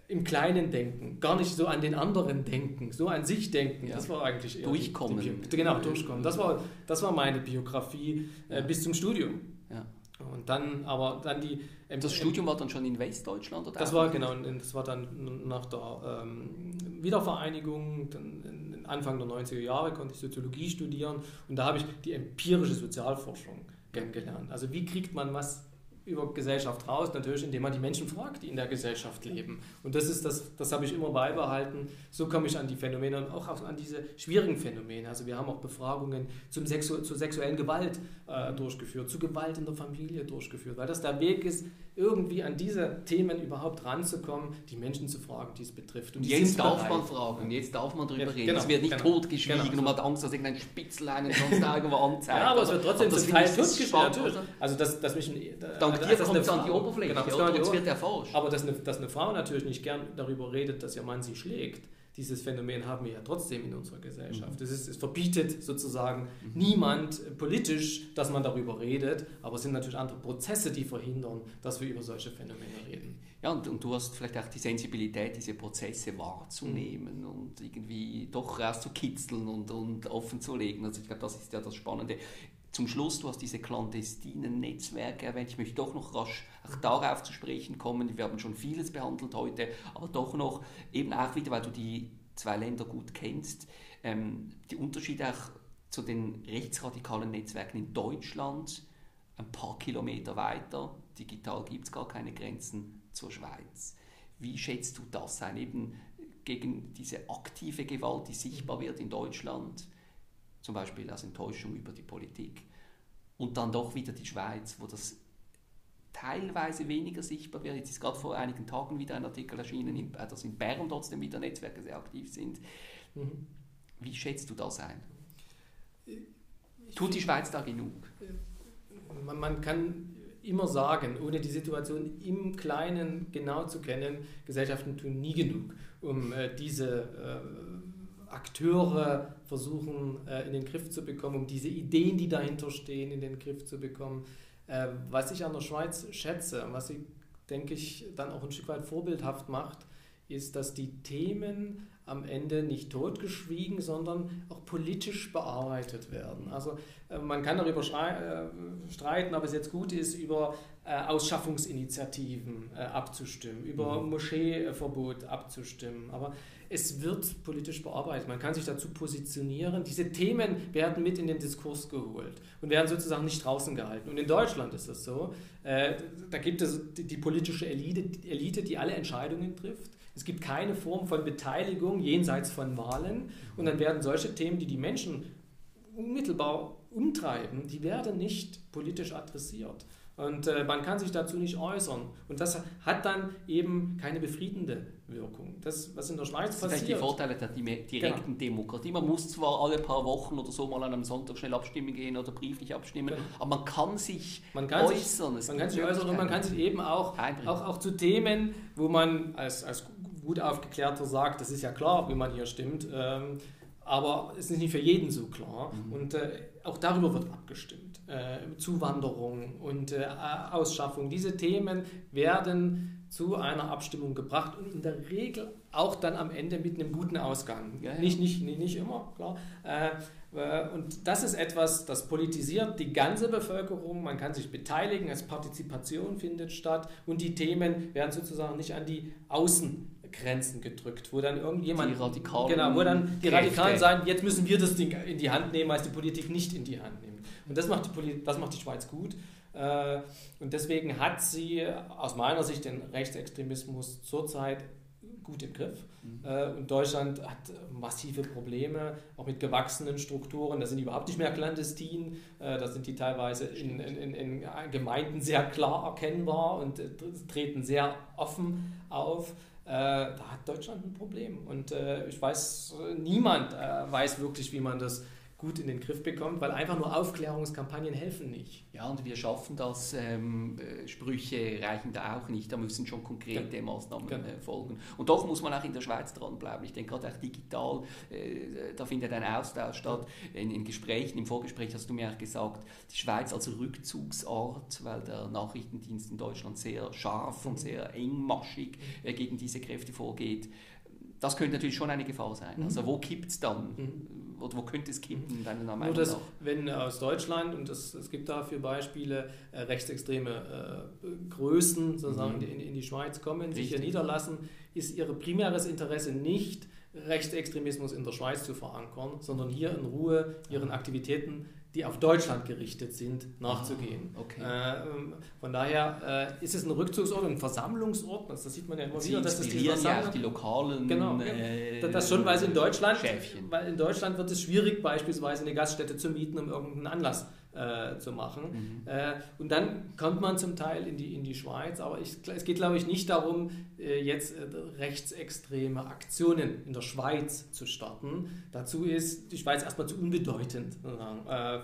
im Kleinen denken, gar nicht so an den anderen denken, so an sich denken. Ja. Das war eigentlich eher Durchkommen. Die, die, genau, durchkommen. Das war, das war meine Biografie äh, bis zum Studium. Und dann, aber dann die. ähm, Das Studium war dann schon in Westdeutschland? Oder Das war genau, das war dann nach der ähm, Wiedervereinigung, dann Anfang der 90er Jahre konnte ich Soziologie studieren und da habe ich die empirische Sozialforschung kennengelernt. Also wie kriegt man was über Gesellschaft raus? Natürlich, indem man die Menschen fragt, die in der Gesellschaft leben. Und das ist das, das habe ich immer beibehalten. So komme ich an die Phänomene und auch an diese schwierigen Phänomene. Also wir haben auch Befragungen zum Sexu zur sexuellen Gewalt äh, durchgeführt, zu Gewalt in der Familie durchgeführt, weil das der Weg ist, irgendwie an diese Themen überhaupt ranzukommen, die Menschen zu fragen, die es betrifft. Und Jetzt darf bereit. man fragen, jetzt darf man darüber Ja, reden. genau, es wird nicht genau. totgeschwiegen Genau. und man hat Angst, dass irgendein Spitzel einen sonst irgendwo anzeigt. Ja, aber es wird trotzdem das zum Teil totgeschwiegen. Also, dass, dass mich ein, da- Dank also, dir kommt es an die Oberfläche, genau, das oder? Und es wird erforscht. Aber dass eine, dass eine Frau natürlich nicht gern darüber redet, dass ihr Mann sie schlägt, dieses Phänomen haben wir ja trotzdem in unserer Gesellschaft. Es, ist, es verbietet sozusagen niemand äh, politisch, dass man darüber redet, aber es sind natürlich andere Prozesse, die verhindern, dass wir über solche Phänomene reden. Ja, und, und du hast vielleicht auch die Sensibilität, diese Prozesse wahrzunehmen und irgendwie doch rauszukitzeln und, und offen zu legen. Also ich glaube, das ist ja das Spannende. Zum Schluss, du hast diese clandestinen Netzwerke erwähnt. Ich möchte doch noch rasch auch darauf zu sprechen kommen. Wir haben schon vieles behandelt heute, aber doch noch eben auch wieder, weil du die zwei Länder gut kennst, ähm, die Unterschiede auch zu den rechtsradikalen Netzwerken in Deutschland, ein paar Kilometer weiter, digital gibt es gar keine Grenzen zur Schweiz. Wie schätzt du das ein, eben gegen diese aktive Gewalt, die sichtbar wird in Deutschland, zum Beispiel aus Enttäuschung über die Politik, und dann doch wieder die Schweiz, wo das teilweise weniger sichtbar wird. Jetzt ist gerade vor einigen Tagen wieder ein Artikel erschienen, äh, dass in Bern trotzdem wieder Netzwerke sehr aktiv sind. Mhm. Wie schätzt du das ein? Tut die Schweiz da genug? Man, man kann immer sagen, ohne die Situation im Kleinen genau zu kennen, Gesellschaften tun nie genug, um äh, diese äh, Akteure versuchen äh, in den Griff zu bekommen, um diese Ideen, die dahinter stehen, in den Griff zu bekommen. Äh, was ich an der Schweiz schätze, was sie, denke ich, dann auch ein Stück weit vorbildhaft macht, ist, dass die Themen am Ende nicht totgeschwiegen, sondern auch politisch bearbeitet werden. Also äh, man kann darüber äh, streiten, ob es jetzt gut ist, über Ausschaffungsinitiativen abzustimmen, über Moscheeverbot abzustimmen. Aber es wird politisch bearbeitet. Man kann sich dazu positionieren. Diese Themen werden mit in den Diskurs geholt und werden sozusagen nicht draußen gehalten. Und in Deutschland ist es so. Äh, da gibt es die, politische Elite, die alle Entscheidungen trifft. Es gibt keine Form von Beteiligung jenseits von Wahlen. Und dann werden solche Themen, die die Menschen unmittelbar umtreiben, die werden nicht politisch adressiert. Und äh, man kann sich dazu nicht äußern. Und das hat dann eben keine befriedende Wirkung. Das, was in der Schweiz Das sind vielleicht die passiert. Vorteile der dime- direkten Demokratie. Man muss zwar alle paar Wochen oder so mal an einem Sonntag schnell abstimmen gehen oder brieflich abstimmen, Genau. aber man kann sich Man kann sich, äußern. Es man kann sich äußern und man kann sich eben auch, auch, auch zu Themen, wo man als, als gut aufgeklärter sagt, das ist ja klar, wie man hier stimmt, ähm, aber es ist nicht für jeden so klar. Mhm. Und äh, auch darüber wird abgestimmt. Äh, Zuwanderung und äh, Ausschaffung. Diese Themen werden zu einer Abstimmung gebracht und in der Regel auch dann am Ende mit einem guten Ausgang. Ja, ja. Nicht, nicht, nicht immer, klar. Äh, äh, und das ist etwas, das politisiert die ganze Bevölkerung. Man kann sich beteiligen, als Partizipation findet statt und die Themen werden sozusagen nicht an die Außengrenzen gedrückt, wo dann irgendjemand. Die Radikalen. Genau, wo dann die Radikalen sagen, jetzt müssen wir das Ding in die Hand nehmen, als die Politik nicht in die Hand nimmt. Und das macht die, Poli das macht die Schweiz gut. Äh, und deswegen hat sie aus meiner Sicht den Rechtsextremismus zurzeit gut im Griff. Mhm. Äh, und Deutschland hat massive Probleme, auch mit gewachsenen Strukturen. Da sind die überhaupt nicht mehr clandestin, äh, da sind die teilweise in, in, in Gemeinden sehr klar erkennbar und treten sehr offen auf. Da hat Deutschland ein Problem. Und ich weiß, niemand weiß wirklich, wie man das gut in den Griff bekommt, weil einfach nur Aufklärungskampagnen helfen nicht. Ja, und wir schaffen das. Ähm, äh, Sprüche reichen da auch nicht. Da müssen schon konkrete ja. Maßnahmen genau. äh, folgen. Und doch muss man auch in der Schweiz dranbleiben. Ich denke gerade auch digital, äh, da findet ein Austausch statt. In, in, Gesprächen, im Vorgespräch hast du mir auch gesagt, die Schweiz als Rückzugsort, weil der Nachrichtendienst in Deutschland sehr scharf mhm. und sehr engmaschig äh, gegen diese Kräfte vorgeht. Das könnte natürlich schon eine Gefahr sein. Mhm. Also wo kippt es dann? Mhm oder wo könnte es kippen, deiner Meinung Nur, dass, wenn aus Deutschland, und es, es gibt dafür Beispiele, äh, rechtsextreme äh, Größen sozusagen mhm. in, in, die Schweiz kommen, Richtig. sich hier niederlassen, ist ihr primäres Interesse nicht, Rechtsextremismus in der Schweiz zu verankern, sondern hier in Ruhe ihren Aktivitäten die auf Deutschland gerichtet sind, nachzugehen. Ah, okay. Äh, von daher äh, ist es ein Rückzugsort, ein Versammlungsort, das, das sieht man ja immer Sie wieder, dass das die ja auch die lokalen genau, äh, das schon, weil in Deutschland, Schäfchen. weil in Deutschland wird es schwierig, beispielsweise eine Gaststätte zu mieten, um irgendeinen Anlass äh, zu machen. Mhm. Äh, und dann kommt man zum Teil in die, in die Schweiz, aber ich, es geht, glaube ich, nicht darum, äh, jetzt äh, rechtsextreme Aktionen in der Schweiz zu starten. Dazu ist die Schweiz erstmal zu unbedeutend äh,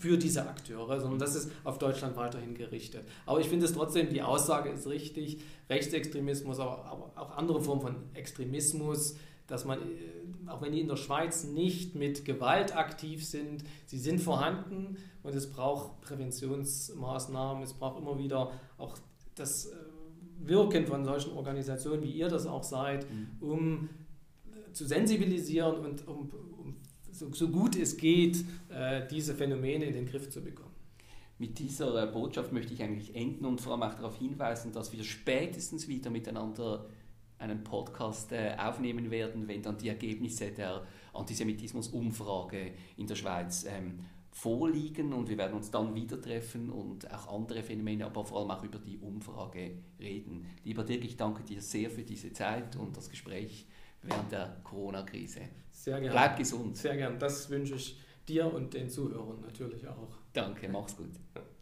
für diese Akteure, sondern das ist auf Deutschland weiterhin gerichtet. Aber ich finde es trotzdem, die Aussage ist richtig, Rechtsextremismus, aber, aber auch andere Formen von Extremismus, dass man, äh, auch wenn die in der Schweiz nicht mit Gewalt aktiv sind, sie sind vorhanden und es braucht Präventionsmaßnahmen, es braucht immer wieder auch das äh, Wirken von solchen Organisationen, wie ihr das auch seid, mhm. um äh, zu sensibilisieren und um, um so, so, gut es geht, diese Phänomene in den Griff zu bekommen. Mit dieser Botschaft möchte ich eigentlich enden und vor allem auch darauf hinweisen, dass wir spätestens wieder miteinander einen Podcast äh, aufnehmen werden, wenn dann die Ergebnisse der Antisemitismus-Umfrage in der Schweiz ähm, vorliegen und wir werden uns dann wieder treffen und auch andere Phänomene, aber vor allem auch über die Umfrage reden. Lieber Dirk, ich danke dir sehr für diese Zeit und das Gespräch während der Corona-Krise. Sehr gerne. Bleib gesund. Sehr gern. Das wünsche ich dir und den Zuhörern natürlich auch. Danke, mach's gut. <laughs>